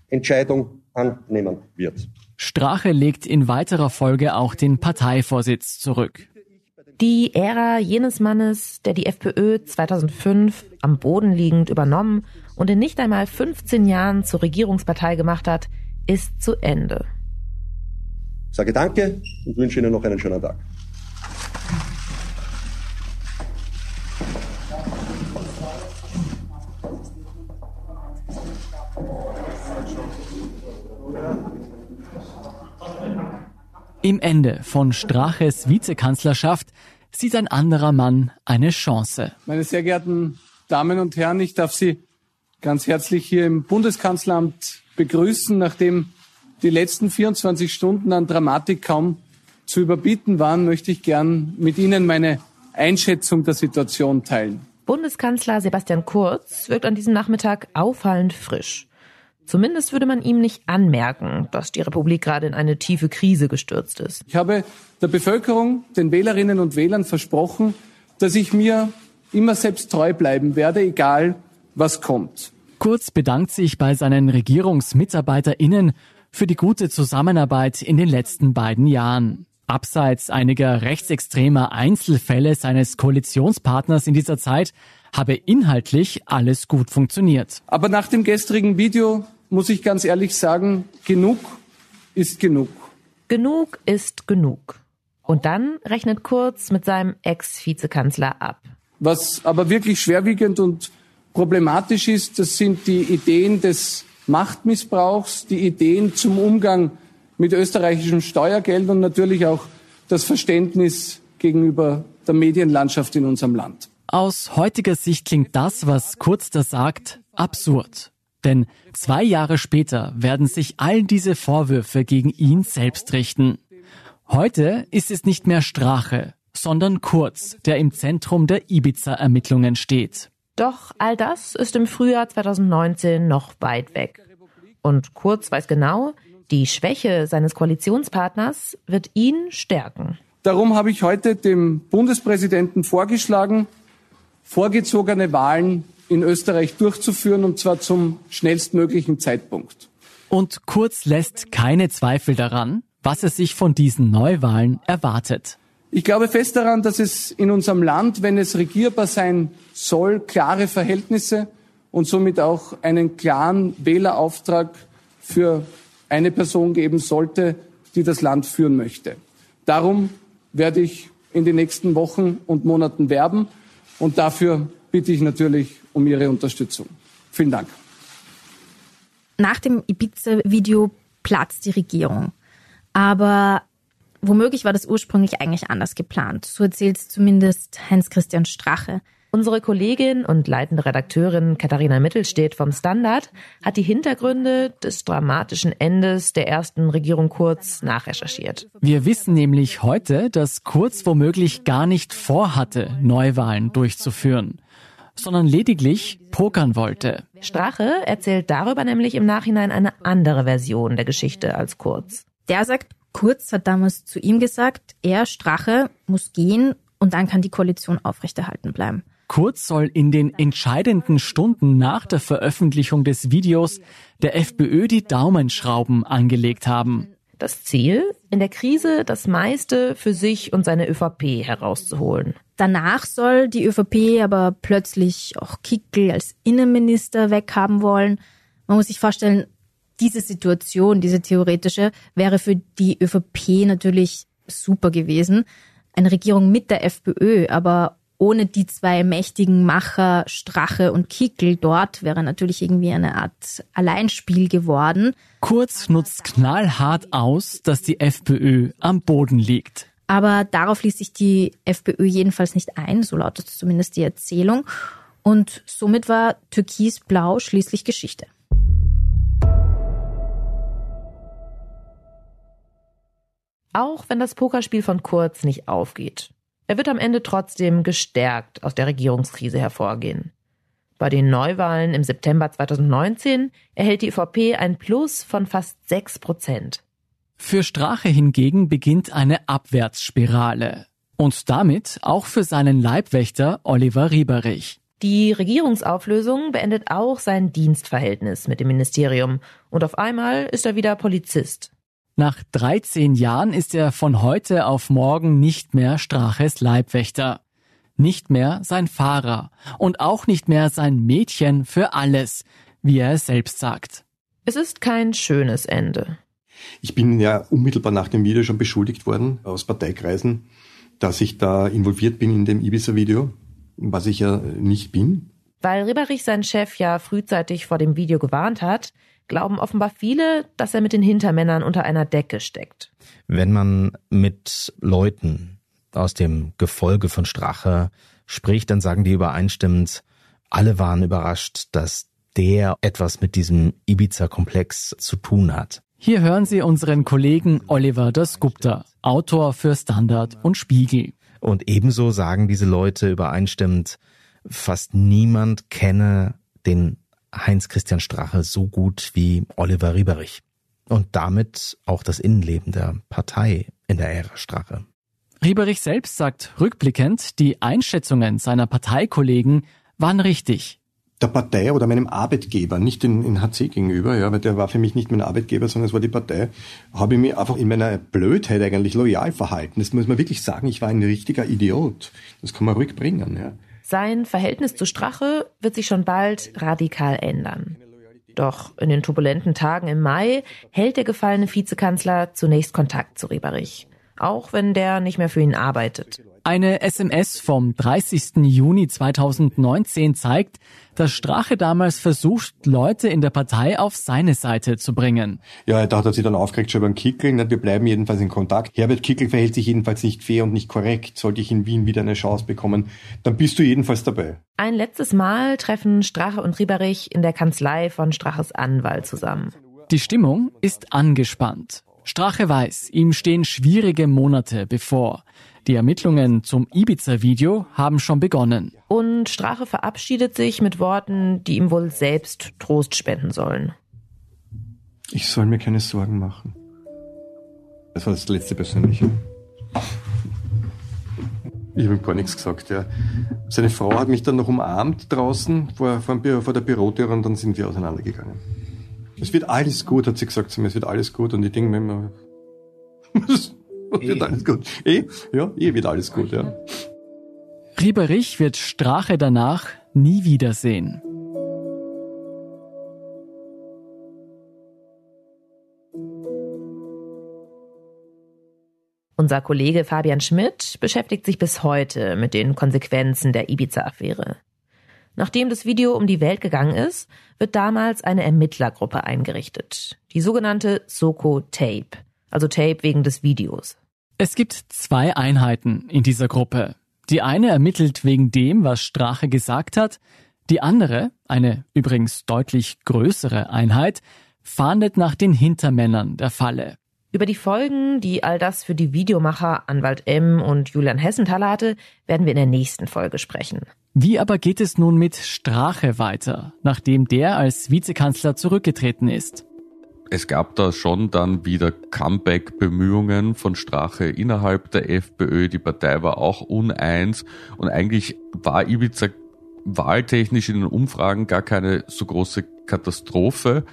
Entscheidung annehmen wird. Strache legt in weiterer Folge auch den Parteivorsitz zurück. Die Ära jenes Mannes, der die FPÖ 2005 am Boden liegend übernommen und in nicht einmal 15 Jahren zur Regierungspartei gemacht hat, ist zu Ende. Ich sage Danke und wünsche Ihnen noch einen schönen Tag. Im Ende von Straches Vizekanzlerschaft sieht ein anderer Mann eine Chance. Meine sehr geehrten Damen und Herren, ich darf Sie ganz herzlich hier im Bundeskanzleramt begrüßen, nachdem die letzten 24 Stunden an Dramatik kaum zu überbieten waren, möchte ich gern mit Ihnen meine Einschätzung der Situation teilen. Bundeskanzler Sebastian Kurz wirkt an diesem Nachmittag auffallend frisch. Zumindest würde man ihm nicht anmerken, dass die Republik gerade in eine tiefe Krise gestürzt ist. Ich habe der Bevölkerung, den Wählerinnen und Wählern versprochen, dass ich mir immer selbst treu bleiben werde, egal was kommt. Kurz bedankt sich bei seinen RegierungsmitarbeiterInnen für die gute Zusammenarbeit in den letzten beiden Jahren. Abseits einiger rechtsextremer Einzelfälle seines Koalitionspartners in dieser Zeit habe inhaltlich alles gut funktioniert. Aber nach dem gestrigen Video muss ich ganz ehrlich sagen, genug ist genug. Genug ist genug. Und dann rechnet Kurz mit seinem Ex-Vizekanzler ab. Was aber wirklich schwerwiegend und problematisch ist, das sind die Ideen des Machtmissbrauchs, die Ideen zum Umgang mit österreichischem Steuergeld und natürlich auch das Verständnis gegenüber der Medienlandschaft in unserem Land. Aus heutiger Sicht klingt das, was Kurz da sagt, absurd. Denn zwei Jahre später werden sich all diese Vorwürfe gegen ihn selbst richten. Heute ist es nicht mehr Strache, sondern Kurz, der im Zentrum der Ibiza-Ermittlungen steht. Doch all das ist im Frühjahr 2019 noch weit weg. Und Kurz weiß genau, die Schwäche seines Koalitionspartners wird ihn stärken. Darum habe ich heute dem Bundespräsidenten vorgeschlagen, vorgezogene Wahlen in Österreich durchzuführen, und zwar zum schnellstmöglichen Zeitpunkt. Und Kurz lässt keine Zweifel daran, was er sich von diesen Neuwahlen erwartet. Ich glaube fest daran, dass es in unserem Land, wenn es regierbar sein soll, klare Verhältnisse und somit auch einen klaren Wählerauftrag für eine Person geben sollte, die das Land führen möchte. Darum werde ich in den nächsten Wochen und Monaten werben und dafür bitte ich natürlich um Ihre Unterstützung. Vielen Dank. Nach dem Ibiza-Video platzt die Regierung. Aber womöglich war das ursprünglich eigentlich anders geplant. So erzählt zumindest Heinz-Christian Strache. Unsere Kollegin und leitende Redakteurin Katharina Mittelstedt vom Standard hat die Hintergründe des dramatischen Endes der ersten Regierung Kurz nachrecherchiert. Wir wissen nämlich heute, dass Kurz womöglich gar nicht vorhatte, Neuwahlen durchzuführen, sondern lediglich pokern wollte. Strache erzählt darüber nämlich im Nachhinein eine andere Version der Geschichte als Kurz. Der sagt, Kurz hat damals zu ihm gesagt, er, Strache, muss gehen und dann kann die Koalition aufrechterhalten bleiben. Kurz soll in den entscheidenden Stunden nach der Veröffentlichung des Videos der FPÖ die Daumenschrauben angelegt haben. Das Ziel, in der Krise das meiste für sich und seine ÖVP herauszuholen. Danach soll die ÖVP aber plötzlich auch Kickel als Innenminister weghaben wollen. Man muss sich vorstellen, diese Situation, diese theoretische, wäre für die ÖVP natürlich super gewesen. Eine Regierung mit der FPÖ, aber ohne die zwei mächtigen Macher Strache und Kickel dort wäre natürlich irgendwie eine Art Alleinspiel geworden. Kurz nutzt knallhart aus, dass die FPÖ am Boden liegt. Aber darauf ließ sich die FPÖ jedenfalls nicht ein, so lautet zumindest die Erzählung. Und somit war Türkis-Blau schließlich Geschichte. Auch wenn das Pokerspiel von Kurz nicht aufgeht. Er wird am Ende trotzdem gestärkt aus der Regierungskrise hervorgehen. Bei den Neuwahlen im September 2019 erhält die ÖVP ein Plus von fast sechs Prozent. Für Strache hingegen beginnt eine Abwärtsspirale. Und damit auch für seinen Leibwächter Oliver Rieberich. Die Regierungsauflösung beendet auch sein Dienstverhältnis mit dem Ministerium und auf einmal ist er wieder Polizist. Nach 13 Jahren ist er von heute auf morgen nicht mehr Straches Leibwächter. Nicht mehr sein Fahrer und auch nicht mehr sein Mädchen für alles, wie er es selbst sagt. Es ist kein schönes Ende. Ich bin ja unmittelbar nach dem Video schon beschuldigt worden aus Parteikreisen, dass ich da involviert bin in dem Ibiza-Video, was ich ja nicht bin. Weil Ribberich seinen Chef ja frühzeitig vor dem Video gewarnt hat, glauben offenbar viele, dass er mit den Hintermännern unter einer Decke steckt. Wenn man mit Leuten aus dem Gefolge von Strache spricht, dann sagen die übereinstimmend, alle waren überrascht, dass der etwas mit diesem Ibiza-Komplex zu tun hat. Hier hören Sie unseren Kollegen Oliver Dasgupta, Autor für Standard und Spiegel. Und ebenso sagen diese Leute übereinstimmend, fast niemand kenne den Heinz-Christian Strache so gut wie Oliver Rieberich und damit auch das Innenleben der Partei in der Ära Strache. Rieberich selbst sagt rückblickend, die Einschätzungen seiner Parteikollegen waren richtig. Der Partei oder meinem Arbeitgeber, nicht in, in HC gegenüber, ja, weil der war für mich nicht mein Arbeitgeber, sondern es war die Partei, habe ich mich einfach in meiner Blödheit eigentlich loyal verhalten. Das muss man wirklich sagen, ich war ein richtiger Idiot. Das kann man ruhig bringen, ja. Sein Verhältnis zu Strache wird sich schon bald radikal ändern. Doch in den turbulenten Tagen im Mai hält der gefallene Vizekanzler zunächst Kontakt zu Rieberich auch wenn der nicht mehr für ihn arbeitet. Eine SMS vom 30. Juni 2019 zeigt, dass Strache damals versucht, Leute in der Partei auf seine Seite zu bringen. Ja, da hat er sich dann aufgeregt schon beim Kickel. Wir bleiben jedenfalls in Kontakt. Herbert Kickel verhält sich jedenfalls nicht fair und nicht korrekt. Sollte ich in Wien wieder eine Chance bekommen, dann bist du jedenfalls dabei. Ein letztes Mal treffen Strache und Rieberich in der Kanzlei von Straches Anwalt zusammen. Die Stimmung ist angespannt. Strache weiß, ihm stehen schwierige Monate bevor. Die Ermittlungen zum Ibiza-Video haben schon begonnen. Und Strache verabschiedet sich mit Worten, die ihm wohl selbst Trost spenden sollen. Ich soll mir keine Sorgen machen. Das war das letzte Persönliche. Ich habe ihm gar nichts gesagt, ja. Seine Frau hat mich dann noch umarmt draußen vor, vor, vor der Bürotür und dann sind wir auseinandergegangen. Es wird alles gut, hat sie gesagt zu mir, es wird alles gut. Und ich denke mir immer, es wird alles gut. Eh, ja, eh wird alles gut, ja. Rieberich wird Strache danach nie wiedersehen. Unser Kollege Fabian Schmidt beschäftigt sich bis heute mit den Konsequenzen der Ibiza-Affäre. Nachdem das Video um die Welt gegangen ist, wird damals eine Ermittlergruppe eingerichtet. Die sogenannte Soko Tape. Also Tape wegen des Videos. Es gibt zwei Einheiten in dieser Gruppe. Die eine ermittelt wegen dem, was Strache gesagt hat. Die andere, eine übrigens deutlich größere Einheit, fahndet nach den Hintermännern der Falle. Über die Folgen, die all das für die Videomacher Anwalt M und Julian Hessenthaler hatte, werden wir in der nächsten Folge sprechen. Wie aber geht es nun mit Strache weiter, nachdem der als Vizekanzler zurückgetreten ist? Es gab da schon dann wieder Comeback-Bemühungen von Strache innerhalb der FPÖ. Die Partei war auch uneins und eigentlich war Ibiza wahltechnisch in den Umfragen gar keine so große Katastrophe.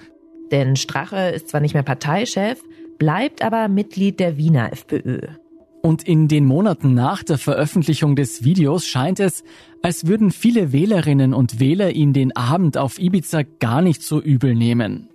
Denn Strache ist zwar nicht mehr Parteichef, bleibt aber Mitglied der Wiener FPÖ. Und in den Monaten nach der Veröffentlichung des Videos scheint es, als würden viele Wählerinnen und Wähler ihn den Abend auf Ibiza gar nicht so übel nehmen.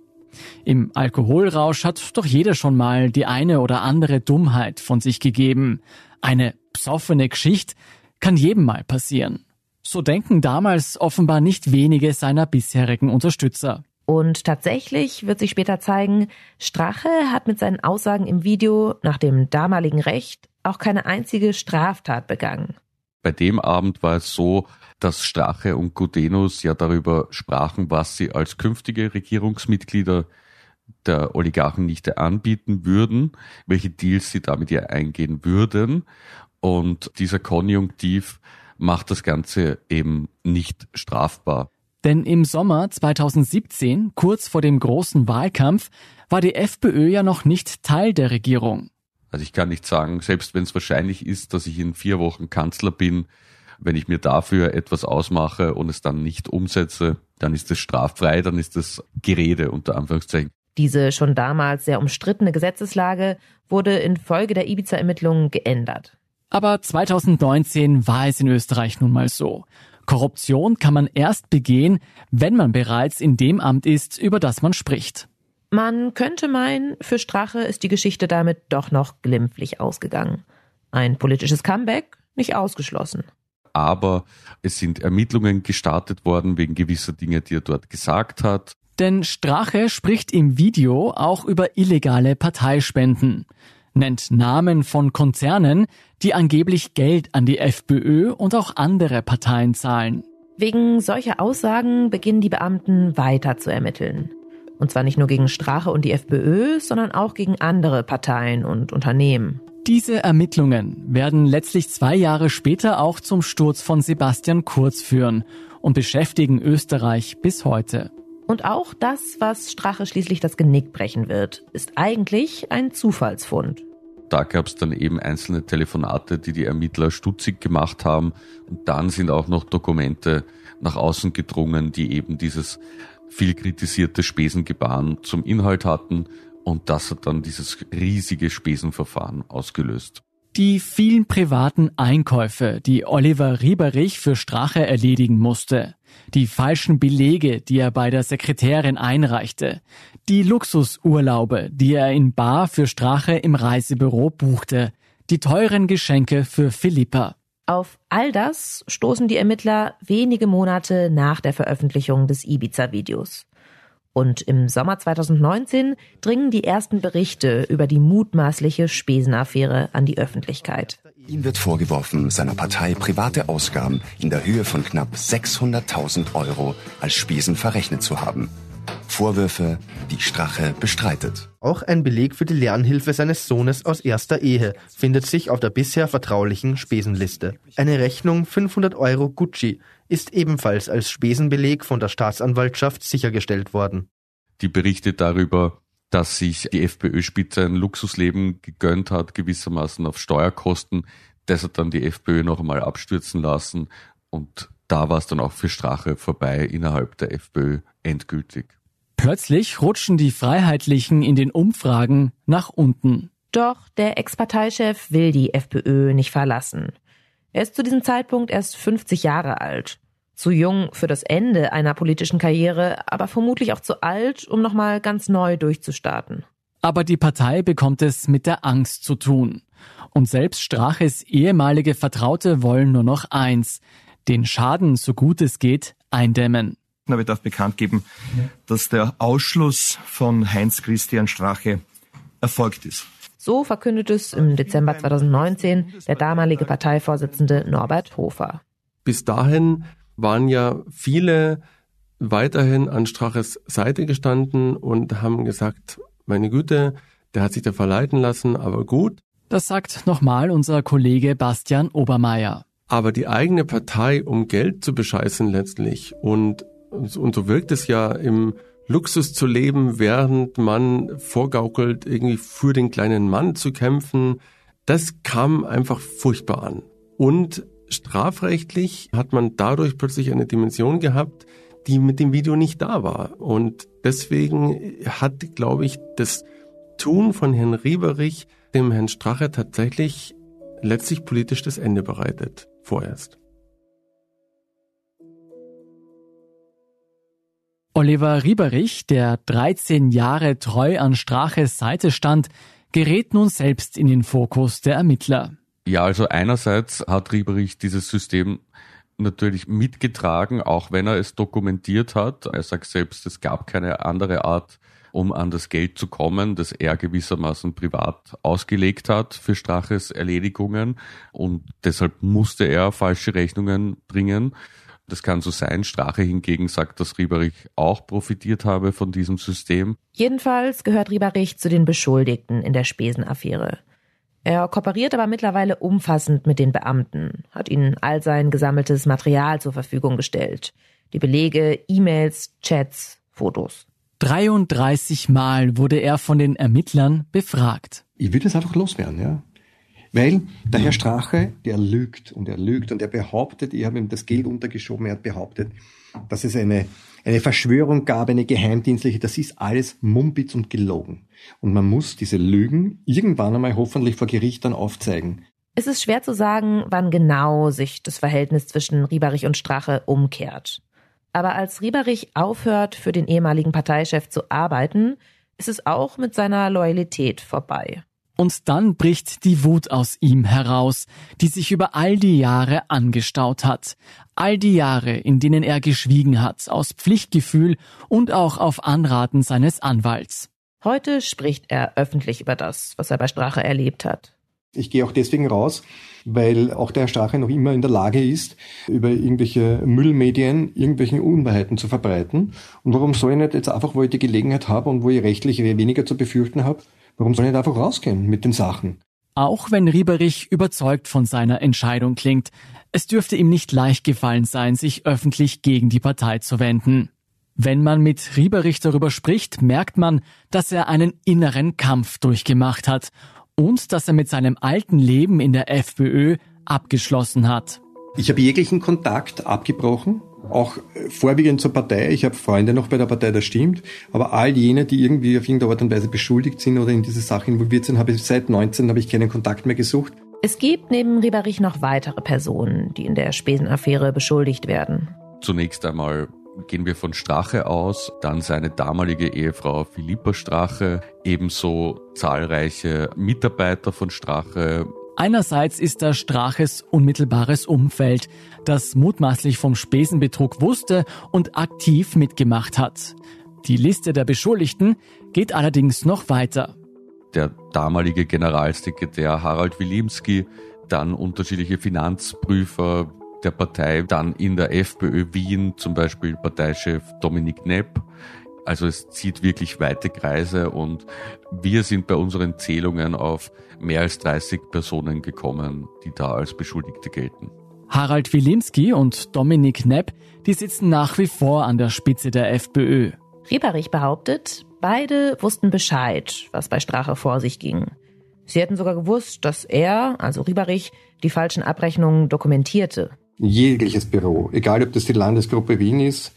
Im Alkoholrausch hat doch jeder schon mal die eine oder andere Dummheit von sich gegeben. Eine psoffene Geschichte kann jedem mal passieren. So denken damals offenbar nicht wenige seiner bisherigen Unterstützer. Und tatsächlich wird sich später zeigen, Strache hat mit seinen Aussagen im Video nach dem damaligen Recht auch keine einzige Straftat begangen. Bei dem Abend war es so, dass Strache und Gudenus ja darüber sprachen, was sie als künftige Regierungsmitglieder der Oligarchennichte anbieten würden, welche Deals sie damit ja eingehen würden. Und dieser Konjunktiv macht das Ganze eben nicht strafbar. Denn im Sommer 2017, kurz vor dem großen Wahlkampf, war die FPÖ ja noch nicht Teil der Regierung. Also ich kann nicht sagen, selbst wenn es wahrscheinlich ist, dass ich in vier Wochen Kanzler bin, wenn ich mir dafür etwas ausmache und es dann nicht umsetze, dann ist es straffrei, dann ist es Gerede unter Anführungszeichen. Diese schon damals sehr umstrittene Gesetzeslage wurde infolge der Ibiza-Ermittlungen geändert. Aber 2019 war es in Österreich nun mal so. Korruption kann man erst begehen, wenn man bereits in dem Amt ist, über das man spricht. Man könnte meinen, für Strache ist die Geschichte damit doch noch glimpflich ausgegangen. Ein politisches Comeback nicht ausgeschlossen. Aber es sind Ermittlungen gestartet worden wegen gewisser Dinge, die er dort gesagt hat. Denn Strache spricht im Video auch über illegale Parteispenden nennt Namen von Konzernen, die angeblich Geld an die FPÖ und auch andere Parteien zahlen. Wegen solcher Aussagen beginnen die Beamten weiter zu ermitteln. Und zwar nicht nur gegen Strache und die FPÖ, sondern auch gegen andere Parteien und Unternehmen. Diese Ermittlungen werden letztlich zwei Jahre später auch zum Sturz von Sebastian Kurz führen und beschäftigen Österreich bis heute. Und auch das, was Strache schließlich das Genick brechen wird, ist eigentlich ein Zufallsfund. Da gab es dann eben einzelne Telefonate, die die Ermittler stutzig gemacht haben. Und dann sind auch noch Dokumente nach außen gedrungen, die eben dieses viel kritisierte Spesengebaren zum Inhalt hatten. Und das hat dann dieses riesige Spesenverfahren ausgelöst. Die vielen privaten Einkäufe, die Oliver Rieberich für Strache erledigen musste, die falschen Belege, die er bei der Sekretärin einreichte, die Luxusurlaube, die er in Bar für Strache im Reisebüro buchte, die teuren Geschenke für Philippa. Auf all das stoßen die Ermittler wenige Monate nach der Veröffentlichung des Ibiza-Videos. Und im Sommer 2019 dringen die ersten Berichte über die mutmaßliche Spesenaffäre an die Öffentlichkeit. Ihm wird vorgeworfen, seiner Partei private Ausgaben in der Höhe von knapp 600.000 Euro als Spesen verrechnet zu haben. Vorwürfe, die Strache bestreitet. Auch ein Beleg für die Lernhilfe seines Sohnes aus erster Ehe findet sich auf der bisher vertraulichen Spesenliste. Eine Rechnung 500 Euro Gucci ist ebenfalls als Spesenbeleg von der Staatsanwaltschaft sichergestellt worden. Die Berichte darüber, dass sich die FPÖ-Spitze ein Luxusleben gegönnt hat, gewissermaßen auf Steuerkosten, das hat dann die FPÖ noch einmal abstürzen lassen und da war es dann auch für Strache vorbei innerhalb der FPÖ endgültig. Plötzlich rutschen die Freiheitlichen in den Umfragen nach unten. Doch der Ex-Parteichef will die FPÖ nicht verlassen. Er ist zu diesem Zeitpunkt erst 50 Jahre alt. Zu jung für das Ende einer politischen Karriere, aber vermutlich auch zu alt, um nochmal ganz neu durchzustarten. Aber die Partei bekommt es mit der Angst zu tun. Und selbst Straches ehemalige Vertraute wollen nur noch eins, den Schaden, so gut es geht, eindämmen. Aber ich darf bekannt geben, dass der Ausschluss von Heinz-Christian Strache erfolgt ist. So verkündet es im Dezember 2019 der damalige Parteivorsitzende Norbert Hofer. Bis dahin waren ja viele weiterhin an Straches Seite gestanden und haben gesagt, meine Güte, der hat sich da verleiten lassen, aber gut. Das sagt nochmal unser Kollege Bastian Obermeier. Aber die eigene Partei, um Geld zu bescheißen letztlich und, und so wirkt es ja im Luxus zu leben, während man vorgaukelt, irgendwie für den kleinen Mann zu kämpfen, das kam einfach furchtbar an. Und strafrechtlich hat man dadurch plötzlich eine Dimension gehabt, die mit dem Video nicht da war. Und deswegen hat, glaube ich, das Tun von Herrn Rieberich dem Herrn Strache tatsächlich letztlich politisch das Ende bereitet vorerst. Oliver Rieberich, der 13 Jahre treu an Straches Seite stand, gerät nun selbst in den Fokus der Ermittler. Ja, also einerseits hat Rieberich dieses System natürlich mitgetragen, auch wenn er es dokumentiert hat. Er sagt selbst, es gab keine andere Art, um an das Geld zu kommen, das er gewissermaßen privat ausgelegt hat für Straches Erledigungen. Und deshalb musste er falsche Rechnungen bringen. Das kann so sein. Strache hingegen sagt, dass Rieberich auch profitiert habe von diesem System. Jedenfalls gehört Rieberich zu den Beschuldigten in der Spesenaffäre. Er kooperiert aber mittlerweile umfassend mit den Beamten, hat ihnen all sein gesammeltes Material zur Verfügung gestellt. Die Belege, E-Mails, Chats, Fotos. 33 Mal wurde er von den Ermittlern befragt. Ich will das einfach loswerden, ja. Weil der Herr Strache, der lügt und er lügt und er behauptet, ich habe ihm das Geld untergeschoben, er hat behauptet, dass es eine, eine Verschwörung gab, eine geheimdienstliche, das ist alles Mumpitz und gelogen. Und man muss diese Lügen irgendwann einmal hoffentlich vor Gericht dann aufzeigen. Es ist schwer zu sagen, wann genau sich das Verhältnis zwischen Rieberich und Strache umkehrt. Aber als Rieberich aufhört, für den ehemaligen Parteichef zu arbeiten, ist es auch mit seiner Loyalität vorbei. Und dann bricht die Wut aus ihm heraus, die sich über all die Jahre angestaut hat. All die Jahre, in denen er geschwiegen hat, aus Pflichtgefühl und auch auf Anraten seines Anwalts. Heute spricht er öffentlich über das, was er bei Strache erlebt hat. Ich gehe auch deswegen raus, weil auch der Herr Strache noch immer in der Lage ist, über irgendwelche Müllmedien irgendwelche Unwahrheiten zu verbreiten. Und warum soll ich nicht jetzt einfach, wo ich die Gelegenheit habe und wo ich rechtlich weniger zu befürchten habe, warum soll ich nicht einfach rausgehen mit den Sachen? Auch wenn Rieberich überzeugt von seiner Entscheidung klingt, es dürfte ihm nicht leicht gefallen sein, sich öffentlich gegen die Partei zu wenden. Wenn man mit Rieberich darüber spricht, merkt man, dass er einen inneren Kampf durchgemacht hat und dass er mit seinem alten Leben in der FPÖ abgeschlossen hat. Ich habe jeglichen Kontakt abgebrochen, auch vorwiegend zur Partei. Ich habe Freunde noch bei der Partei, das stimmt. Aber all jene, die irgendwie auf irgendeine Art und Weise beschuldigt sind oder in diese Sache involviert sind, habe ich seit 19 habe ich keinen Kontakt mehr gesucht. Es gibt neben Rieberich noch weitere Personen, die in der Spesenaffäre beschuldigt werden. Zunächst einmal gehen wir von Strache aus, dann seine damalige Ehefrau Philippa Strache, ebenso zahlreiche Mitarbeiter von Strache. Einerseits ist da Straches unmittelbares Umfeld, das mutmaßlich vom Spesenbetrug wusste und aktiv mitgemacht hat. Die Liste der Beschuldigten geht allerdings noch weiter. Der damalige Generalsekretär Harald Wilimski, dann unterschiedliche Finanzprüfer, der Partei, dann in der FPÖ Wien zum Beispiel Parteichef Dominik Nepp. Also es zieht wirklich weite Kreise und wir sind bei unseren Zählungen auf mehr als 30 Personen gekommen, die da als Beschuldigte gelten. Harald Wilimski und Dominik Nepp, die sitzen nach wie vor an der Spitze der FPÖ. Rieberich behauptet, beide wussten Bescheid, was bei Strache vor sich ging. Sie hätten sogar gewusst, dass er, also Rieberich, die falschen Abrechnungen dokumentierte jegliches Büro, egal ob das die Landesgruppe Wien ist,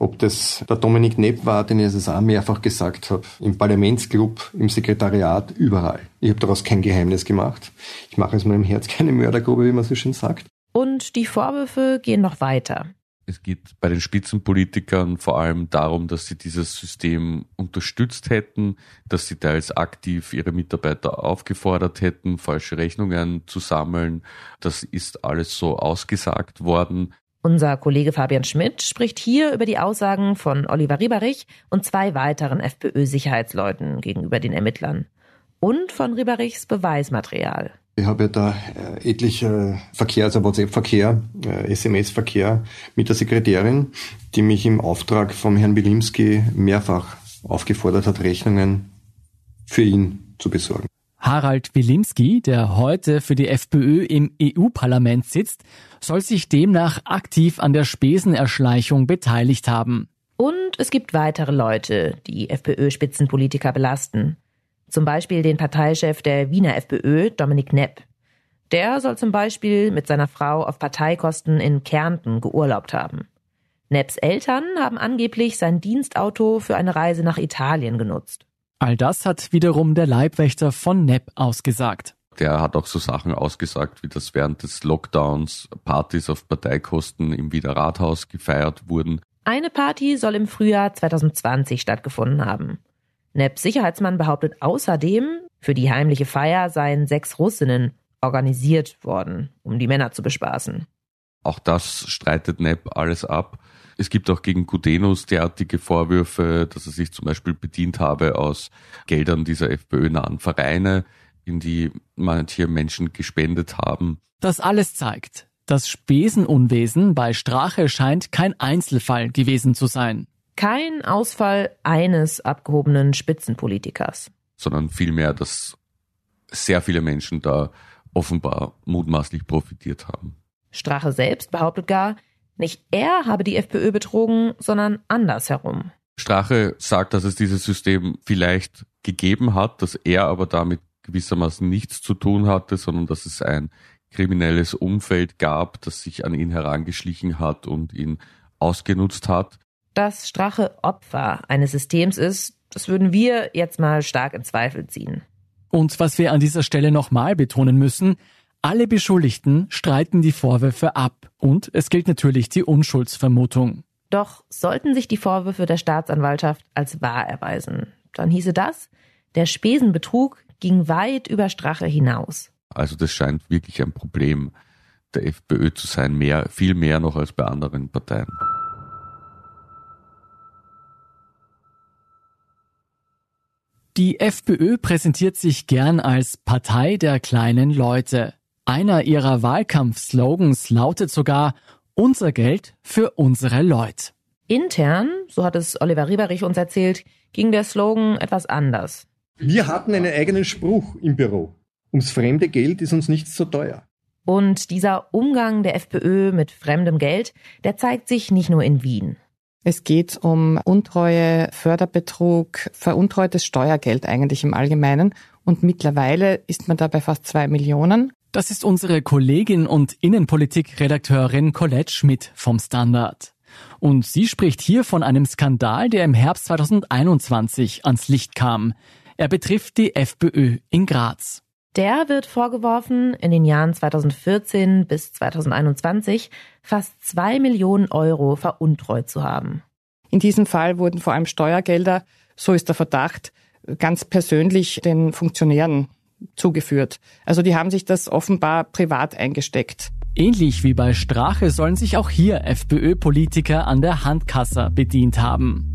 ob das der Dominik Nepp war, den ich es auch mehrfach gesagt habe, im Parlamentsclub, im Sekretariat, überall. Ich habe daraus kein Geheimnis gemacht. Ich mache aus meinem Herz keine Mördergrube, wie man so schön sagt. Und die Vorwürfe gehen noch weiter. Es geht bei den Spitzenpolitikern vor allem darum, dass sie dieses System unterstützt hätten, dass sie teils aktiv ihre Mitarbeiter aufgefordert hätten, falsche Rechnungen zu sammeln. Das ist alles so ausgesagt worden. Unser Kollege Fabian Schmidt spricht hier über die Aussagen von Oliver Rieberich und zwei weiteren FPÖ-Sicherheitsleuten gegenüber den Ermittlern und von Rieberichs Beweismaterial. Ich habe ja da äh, etliche Verkehr, also WhatsApp-Verkehr, äh, SMS-Verkehr mit der Sekretärin, die mich im Auftrag vom Herrn Wilimski mehrfach aufgefordert hat, Rechnungen für ihn zu besorgen. Harald Wilimski, der heute für die FPÖ im EU-Parlament sitzt, soll sich demnach aktiv an der Spesenerschleichung beteiligt haben. Und es gibt weitere Leute, die FPÖ-Spitzenpolitiker belasten. Zum Beispiel den Parteichef der Wiener FPÖ, Dominik Nepp. Der soll zum Beispiel mit seiner Frau auf Parteikosten in Kärnten geurlaubt haben. Nepps Eltern haben angeblich sein Dienstauto für eine Reise nach Italien genutzt. All das hat wiederum der Leibwächter von Nepp ausgesagt. Der hat auch so Sachen ausgesagt, wie dass während des Lockdowns Partys auf Parteikosten im Wiener Rathaus gefeiert wurden. Eine Party soll im Frühjahr 2020 stattgefunden haben. Nepps Sicherheitsmann behauptet außerdem, für die heimliche Feier seien sechs Russinnen organisiert worden, um die Männer zu bespaßen. Auch das streitet Nepp alles ab. Es gibt auch gegen Gudenus derartige Vorwürfe, dass er sich zum Beispiel bedient habe aus Geldern dieser FPÖ-nahen Vereine, in die manche Menschen gespendet haben. Das alles zeigt, das Spesenunwesen bei Strache scheint kein Einzelfall gewesen zu sein kein Ausfall eines abgehobenen Spitzenpolitikers. Sondern vielmehr, dass sehr viele Menschen da offenbar mutmaßlich profitiert haben. Strache selbst behauptet gar, nicht er habe die FPÖ betrogen, sondern andersherum. Strache sagt, dass es dieses System vielleicht gegeben hat, dass er aber damit gewissermaßen nichts zu tun hatte, sondern dass es ein kriminelles Umfeld gab, das sich an ihn herangeschlichen hat und ihn ausgenutzt hat dass Strache Opfer eines Systems ist, das würden wir jetzt mal stark in Zweifel ziehen. Und was wir an dieser Stelle nochmal betonen müssen, alle Beschuldigten streiten die Vorwürfe ab und es gilt natürlich die Unschuldsvermutung. Doch sollten sich die Vorwürfe der Staatsanwaltschaft als wahr erweisen, dann hieße das, der Spesenbetrug ging weit über Strache hinaus. Also das scheint wirklich ein Problem der FPÖ zu sein, mehr, viel mehr noch als bei anderen Parteien. Die FPÖ präsentiert sich gern als Partei der kleinen Leute. Einer ihrer Wahlkampfslogans lautet sogar Unser Geld für unsere Leute. Intern, so hat es Oliver Rieberich uns erzählt, ging der Slogan etwas anders. Wir hatten einen eigenen Spruch im Büro. Ums fremde Geld ist uns nichts so teuer. Und dieser Umgang der FPÖ mit fremdem Geld, der zeigt sich nicht nur in Wien. Es geht um Untreue, Förderbetrug, veruntreutes Steuergeld eigentlich im Allgemeinen. Und mittlerweile ist man da bei fast zwei Millionen. Das ist unsere Kollegin und Innenpolitik-Redakteurin Colette Schmidt vom Standard. Und sie spricht hier von einem Skandal, der im Herbst 2021 ans Licht kam. Er betrifft die FPÖ in Graz. Der wird vorgeworfen, in den Jahren 2014 bis 2021 fast zwei Millionen Euro veruntreut zu haben. In diesem Fall wurden vor allem Steuergelder, so ist der Verdacht, ganz persönlich den Funktionären zugeführt. Also die haben sich das offenbar privat eingesteckt. Ähnlich wie bei Strache sollen sich auch hier FPÖ-Politiker an der Handkasse bedient haben.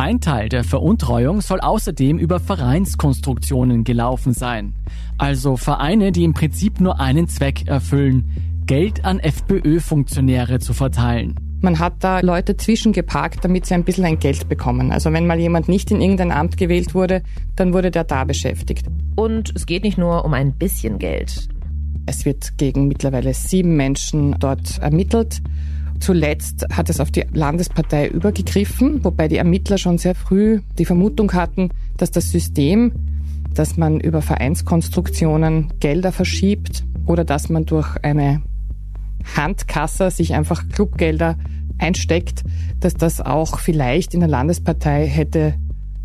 Ein Teil der Veruntreuung soll außerdem über Vereinskonstruktionen gelaufen sein. Also Vereine, die im Prinzip nur einen Zweck erfüllen, Geld an FPÖ-Funktionäre zu verteilen. Man hat da Leute zwischengeparkt, damit sie ein bisschen ein Geld bekommen. Also wenn mal jemand nicht in irgendein Amt gewählt wurde, dann wurde der da beschäftigt. Und es geht nicht nur um ein bisschen Geld. Es wird gegen mittlerweile sieben Menschen dort ermittelt. Zuletzt hat es auf die Landespartei übergegriffen, wobei die Ermittler schon sehr früh die Vermutung hatten, dass das System, dass man über Vereinskonstruktionen Gelder verschiebt oder dass man durch eine Handkasse sich einfach Clubgelder einsteckt, dass das auch vielleicht in der Landespartei hätte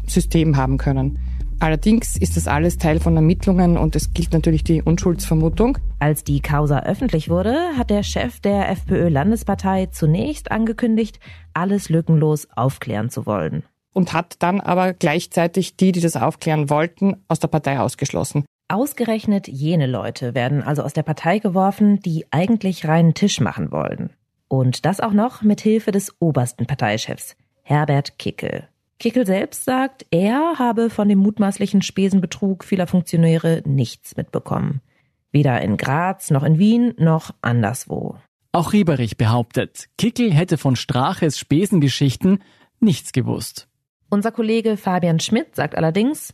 System haben können. Allerdings ist das alles Teil von Ermittlungen und es gilt natürlich die Unschuldsvermutung. Als die Causa öffentlich wurde, hat der Chef der FPÖ-Landespartei zunächst angekündigt, alles lückenlos aufklären zu wollen. Und hat dann aber gleichzeitig die, die das aufklären wollten, aus der Partei ausgeschlossen. Ausgerechnet jene Leute werden also aus der Partei geworfen, die eigentlich reinen Tisch machen wollen. Und das auch noch mit Hilfe des obersten Parteichefs, Herbert Kickel. Kickel selbst sagt, er habe von dem mutmaßlichen Spesenbetrug vieler Funktionäre nichts mitbekommen. Weder in Graz noch in Wien noch anderswo. Auch Rieberich behauptet, Kickel hätte von Straches Spesengeschichten nichts gewusst. Unser Kollege Fabian Schmidt sagt allerdings,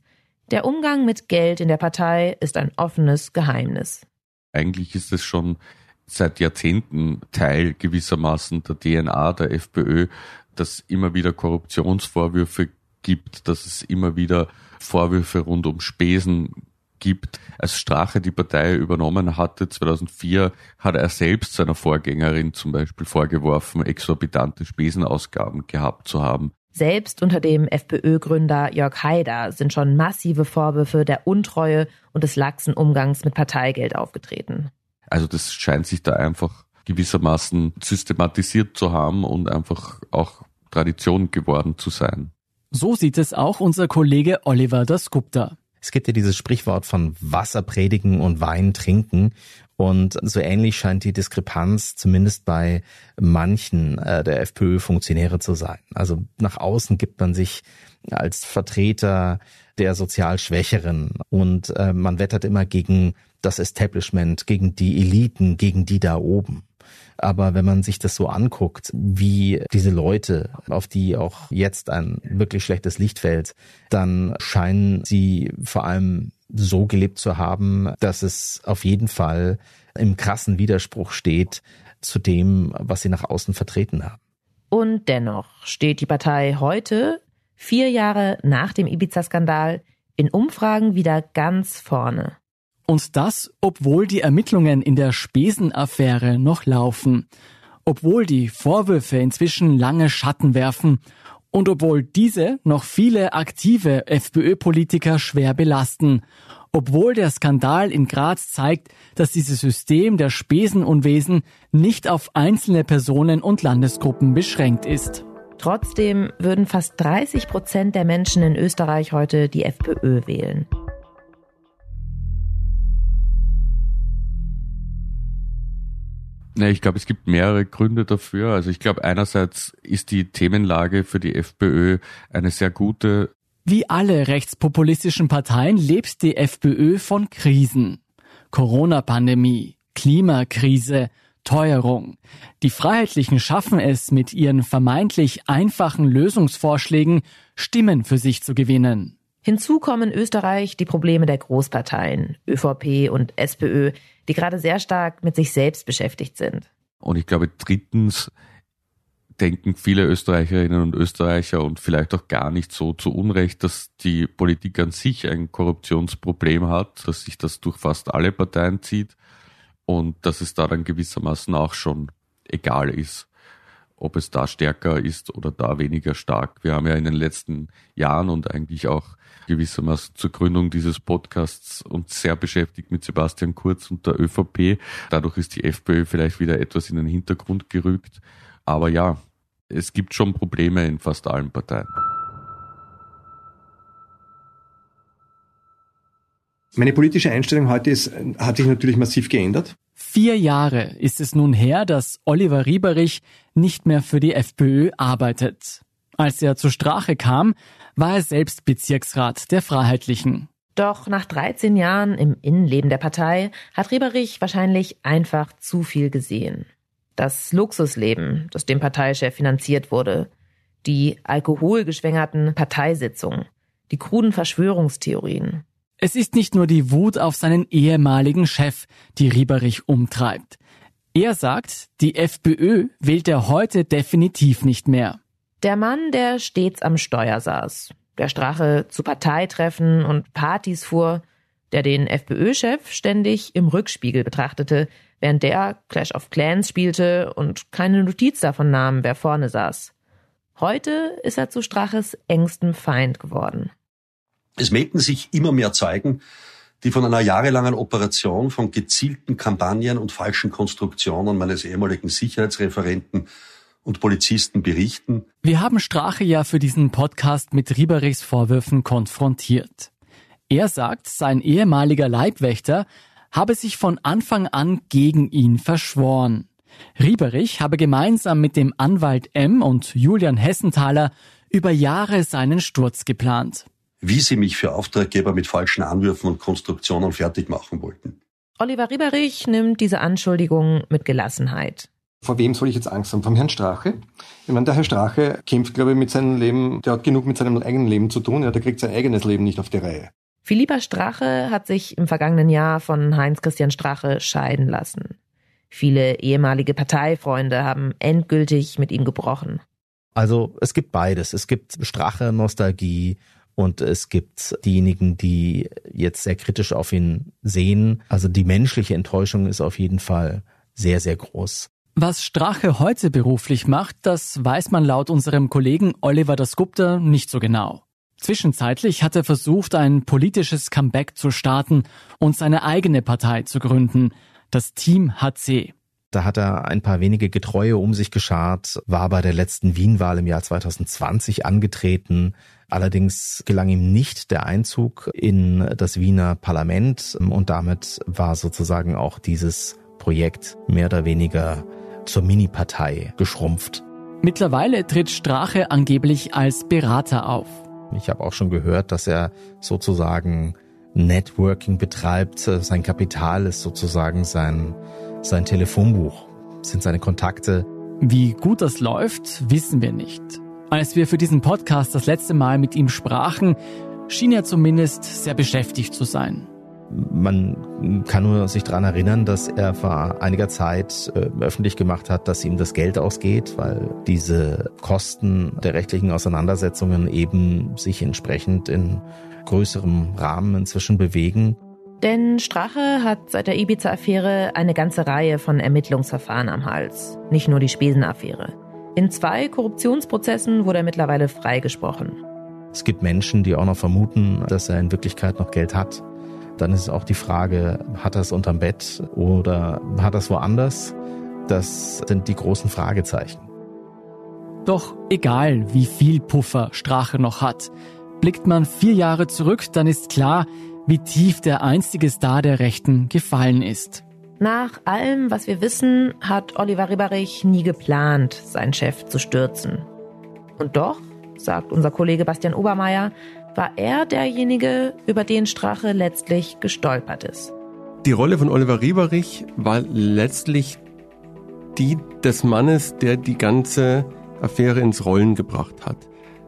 der Umgang mit Geld in der Partei ist ein offenes Geheimnis. Eigentlich ist es schon seit Jahrzehnten Teil gewissermaßen der DNA der FPÖ, dass immer wieder Korruptionsvorwürfe gibt, dass es immer wieder Vorwürfe rund um Spesen gibt. Als Strache die Partei übernommen hatte, 2004, hat er selbst seiner Vorgängerin zum Beispiel vorgeworfen, exorbitante Spesenausgaben gehabt zu haben. Selbst unter dem FPÖ-Gründer Jörg Haider sind schon massive Vorwürfe der Untreue und des laxen Umgangs mit Parteigeld aufgetreten. Also das scheint sich da einfach gewissermaßen systematisiert zu haben und einfach auch Tradition geworden zu sein. So sieht es auch unser Kollege Oliver Dasgupta. Es gibt ja dieses Sprichwort von Wasser predigen und Wein trinken. Und so ähnlich scheint die Diskrepanz zumindest bei manchen äh, der FPÖ-Funktionäre zu sein. Also nach außen gibt man sich als Vertreter der sozial Schwächeren und äh, man wettert immer gegen das Establishment, gegen die Eliten, gegen die da oben. Aber wenn man sich das so anguckt, wie diese Leute, auf die auch jetzt ein wirklich schlechtes Licht fällt, dann scheinen sie vor allem so gelebt zu haben, dass es auf jeden Fall im krassen Widerspruch steht zu dem, was sie nach außen vertreten haben. Und dennoch steht die Partei heute, vier Jahre nach dem Ibiza-Skandal, in Umfragen wieder ganz vorne. Und das, obwohl die Ermittlungen in der Spesenaffäre noch laufen, obwohl die Vorwürfe inzwischen lange Schatten werfen und obwohl diese noch viele aktive FPÖ-Politiker schwer belasten, obwohl der Skandal in Graz zeigt, dass dieses System der Spesenunwesen nicht auf einzelne Personen und Landesgruppen beschränkt ist. Trotzdem würden fast 30 Prozent der Menschen in Österreich heute die FPÖ wählen. Ne, ich glaube, es gibt mehrere Gründe dafür. Also ich glaube, einerseits ist die Themenlage für die FPÖ eine sehr gute. Wie alle rechtspopulistischen Parteien lebt die FPÖ von Krisen. Corona-Pandemie, Klimakrise, Teuerung. Die Freiheitlichen schaffen es, mit ihren vermeintlich einfachen Lösungsvorschlägen Stimmen für sich zu gewinnen. Hinzu kommen Österreich die Probleme der Großparteien, ÖVP und SPÖ, die gerade sehr stark mit sich selbst beschäftigt sind. Und ich glaube, drittens denken viele Österreicherinnen und Österreicher und vielleicht auch gar nicht so zu Unrecht, dass die Politik an sich ein Korruptionsproblem hat, dass sich das durch fast alle Parteien zieht und dass es da dann gewissermaßen auch schon egal ist, ob es da stärker ist oder da weniger stark. Wir haben ja in den letzten Jahren und eigentlich auch gewissermaßen zur Gründung dieses Podcasts uns sehr beschäftigt mit Sebastian Kurz und der ÖVP. Dadurch ist die FPÖ vielleicht wieder etwas in den Hintergrund gerückt. Aber ja, es gibt schon Probleme in fast allen Parteien. Meine politische Einstellung heute ist, hat sich natürlich massiv geändert. Vier Jahre ist es nun her, dass Oliver Rieberich nicht mehr für die FPÖ arbeitet. Als er zur Strache kam, war er selbst Bezirksrat der Freiheitlichen. Doch nach 13 Jahren im Innenleben der Partei hat Rieberich wahrscheinlich einfach zu viel gesehen. Das Luxusleben, das dem Parteichef finanziert wurde, die alkoholgeschwängerten Parteisitzungen, die kruden Verschwörungstheorien. Es ist nicht nur die Wut auf seinen ehemaligen Chef, die Rieberich umtreibt. Er sagt, die FPÖ wählt er heute definitiv nicht mehr. Der Mann, der stets am Steuer saß, der Strache zu Parteitreffen und Partys fuhr, der den FPÖ-Chef ständig im Rückspiegel betrachtete, während der Clash of Clans spielte und keine Notiz davon nahm, wer vorne saß. Heute ist er zu Straches engstem Feind geworden. Es melden sich immer mehr Zeugen, die von einer jahrelangen Operation von gezielten Kampagnen und falschen Konstruktionen meines ehemaligen Sicherheitsreferenten und Polizisten berichten. Wir haben Strache ja für diesen Podcast mit Rieberichs Vorwürfen konfrontiert. Er sagt, sein ehemaliger Leibwächter habe sich von Anfang an gegen ihn verschworen. Rieberich habe gemeinsam mit dem Anwalt M und Julian Hessenthaler über Jahre seinen Sturz geplant. Wie sie mich für Auftraggeber mit falschen Anwürfen und Konstruktionen fertig machen wollten. Oliver Rieberich nimmt diese Anschuldigungen mit Gelassenheit. Vor wem soll ich jetzt Angst haben? Vom Herrn Strache? Ich meine, der Herr Strache kämpft, glaube ich, mit seinem Leben, der hat genug mit seinem eigenen Leben zu tun, ja, der kriegt sein eigenes Leben nicht auf die Reihe. Philippa Strache hat sich im vergangenen Jahr von Heinz-Christian Strache scheiden lassen. Viele ehemalige Parteifreunde haben endgültig mit ihm gebrochen. Also es gibt beides. Es gibt Strache, Nostalgie und es gibt diejenigen, die jetzt sehr kritisch auf ihn sehen. Also die menschliche Enttäuschung ist auf jeden Fall sehr, sehr groß. Was Strache heute beruflich macht, das weiß man laut unserem Kollegen Oliver Dasgupta nicht so genau. Zwischenzeitlich hat er versucht, ein politisches Comeback zu starten und seine eigene Partei zu gründen, das Team HC. Da hat er ein paar wenige Getreue um sich geschart, war bei der letzten Wien-Wahl im Jahr 2020 angetreten. Allerdings gelang ihm nicht der Einzug in das Wiener Parlament und damit war sozusagen auch dieses Projekt mehr oder weniger zur Mini-Partei geschrumpft. Mittlerweile tritt Strache angeblich als Berater auf. Ich habe auch schon gehört, dass er sozusagen Networking betreibt. Sein Kapital ist sozusagen sein, sein Telefonbuch, sind seine Kontakte. Wie gut das läuft, wissen wir nicht. Als wir für diesen Podcast das letzte Mal mit ihm sprachen, schien er zumindest sehr beschäftigt zu sein. Man kann nur sich daran erinnern, dass er vor einiger Zeit äh, öffentlich gemacht hat, dass ihm das Geld ausgeht, weil diese Kosten der rechtlichen Auseinandersetzungen eben sich entsprechend in größerem Rahmen inzwischen bewegen. Denn Strache hat seit der Ibiza-Affäre eine ganze Reihe von Ermittlungsverfahren am Hals. Nicht nur die Spesen-Affäre. In zwei Korruptionsprozessen wurde er mittlerweile freigesprochen. Es gibt Menschen, die auch noch vermuten, dass er in Wirklichkeit noch Geld hat. Dann ist auch die Frage, hat er es unterm Bett oder hat er es woanders? Das sind die großen Fragezeichen. Doch egal, wie viel Puffer Strache noch hat, blickt man vier Jahre zurück, dann ist klar, wie tief der einstige Star der Rechten gefallen ist. Nach allem, was wir wissen, hat Oliver Rieberich nie geplant, seinen Chef zu stürzen. Und doch, sagt unser Kollege Bastian Obermeier, war er derjenige, über den Strache letztlich gestolpert ist. Die Rolle von Oliver Rieberich war letztlich die des Mannes, der die ganze Affäre ins Rollen gebracht hat.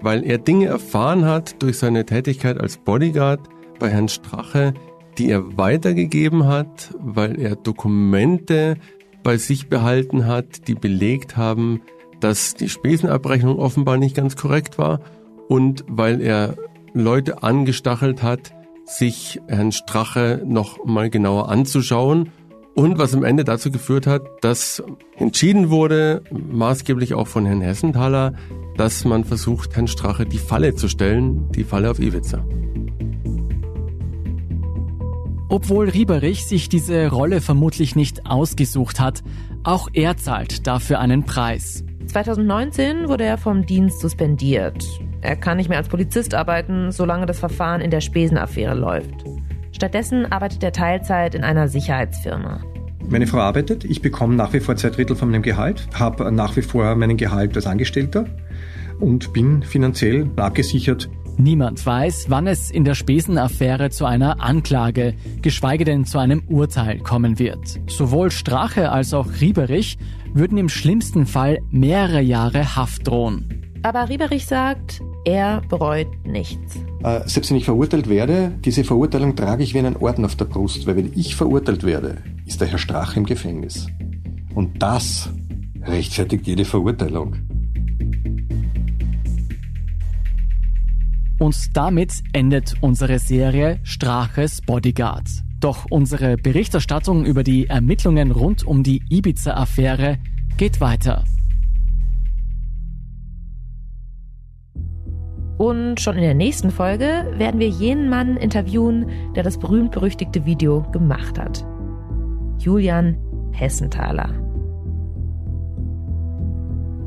weil er Dinge erfahren hat durch seine Tätigkeit als Bodyguard bei Herrn Strache, die er weitergegeben hat, weil er Dokumente bei sich behalten hat, die belegt haben, dass die Spesenabrechnung offenbar nicht ganz korrekt war und weil er Leute angestachelt hat, sich Herrn Strache noch mal genauer anzuschauen und was am Ende dazu geführt hat, dass entschieden wurde, maßgeblich auch von Herrn Hessenthaler, dass man versucht, Herrn Strache die Falle zu stellen, die Falle auf Iwiza. Obwohl Rieberich sich diese Rolle vermutlich nicht ausgesucht hat, auch er zahlt dafür einen Preis. 2019 wurde er vom Dienst suspendiert. Er kann nicht mehr als Polizist arbeiten, solange das Verfahren in der Spesenaffäre läuft. Stattdessen arbeitet er Teilzeit in einer Sicherheitsfirma. Meine Frau arbeitet, ich bekomme nach wie vor zwei Drittel von meinem Gehalt, habe nach wie vor meinen Gehalt als Angestellter und bin finanziell abgesichert. Niemand weiß, wann es in der Spesenaffäre zu einer Anklage, geschweige denn zu einem Urteil kommen wird. Sowohl Strache als auch Rieberich würden im schlimmsten Fall mehrere Jahre Haft drohen. Aber Rieberich sagt, er bereut nichts. Äh, selbst wenn ich verurteilt werde, diese Verurteilung trage ich wie einen Orden auf der Brust, weil wenn ich verurteilt werde, ist der Herr Strache im Gefängnis. Und das rechtfertigt jede Verurteilung. Und damit endet unsere Serie Straches Bodyguard. Doch unsere Berichterstattung über die Ermittlungen rund um die Ibiza-Affäre geht weiter. Und schon in der nächsten Folge werden wir jenen Mann interviewen, der das berühmt-berüchtigte Video gemacht hat. Julian Hessenthaler.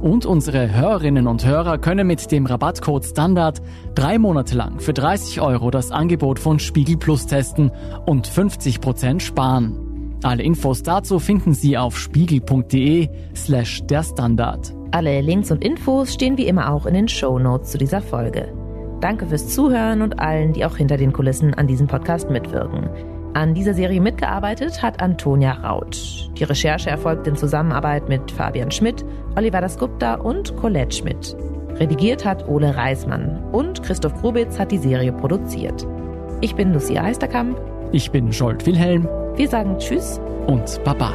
Und unsere Hörerinnen und Hörer können mit dem Rabattcode Standard drei Monate lang für 30 Euro das Angebot von Spiegel Plus testen und 50 Prozent sparen. Alle Infos dazu finden Sie auf spiegel.de slash der Standard. Alle Links und Infos stehen wie immer auch in den Show Notes zu dieser Folge. Danke fürs Zuhören und allen, die auch hinter den Kulissen an diesem Podcast mitwirken. An dieser Serie mitgearbeitet hat Antonia Raut. Die Recherche erfolgt in Zusammenarbeit mit Fabian Schmidt, Oliver Dasgupta und Colette Schmidt. Redigiert hat Ole Reismann und Christoph Grubitz hat die Serie produziert. Ich bin Lucia Heisterkamp. Ich bin Scholt Wilhelm. Wir sagen Tschüss und Baba.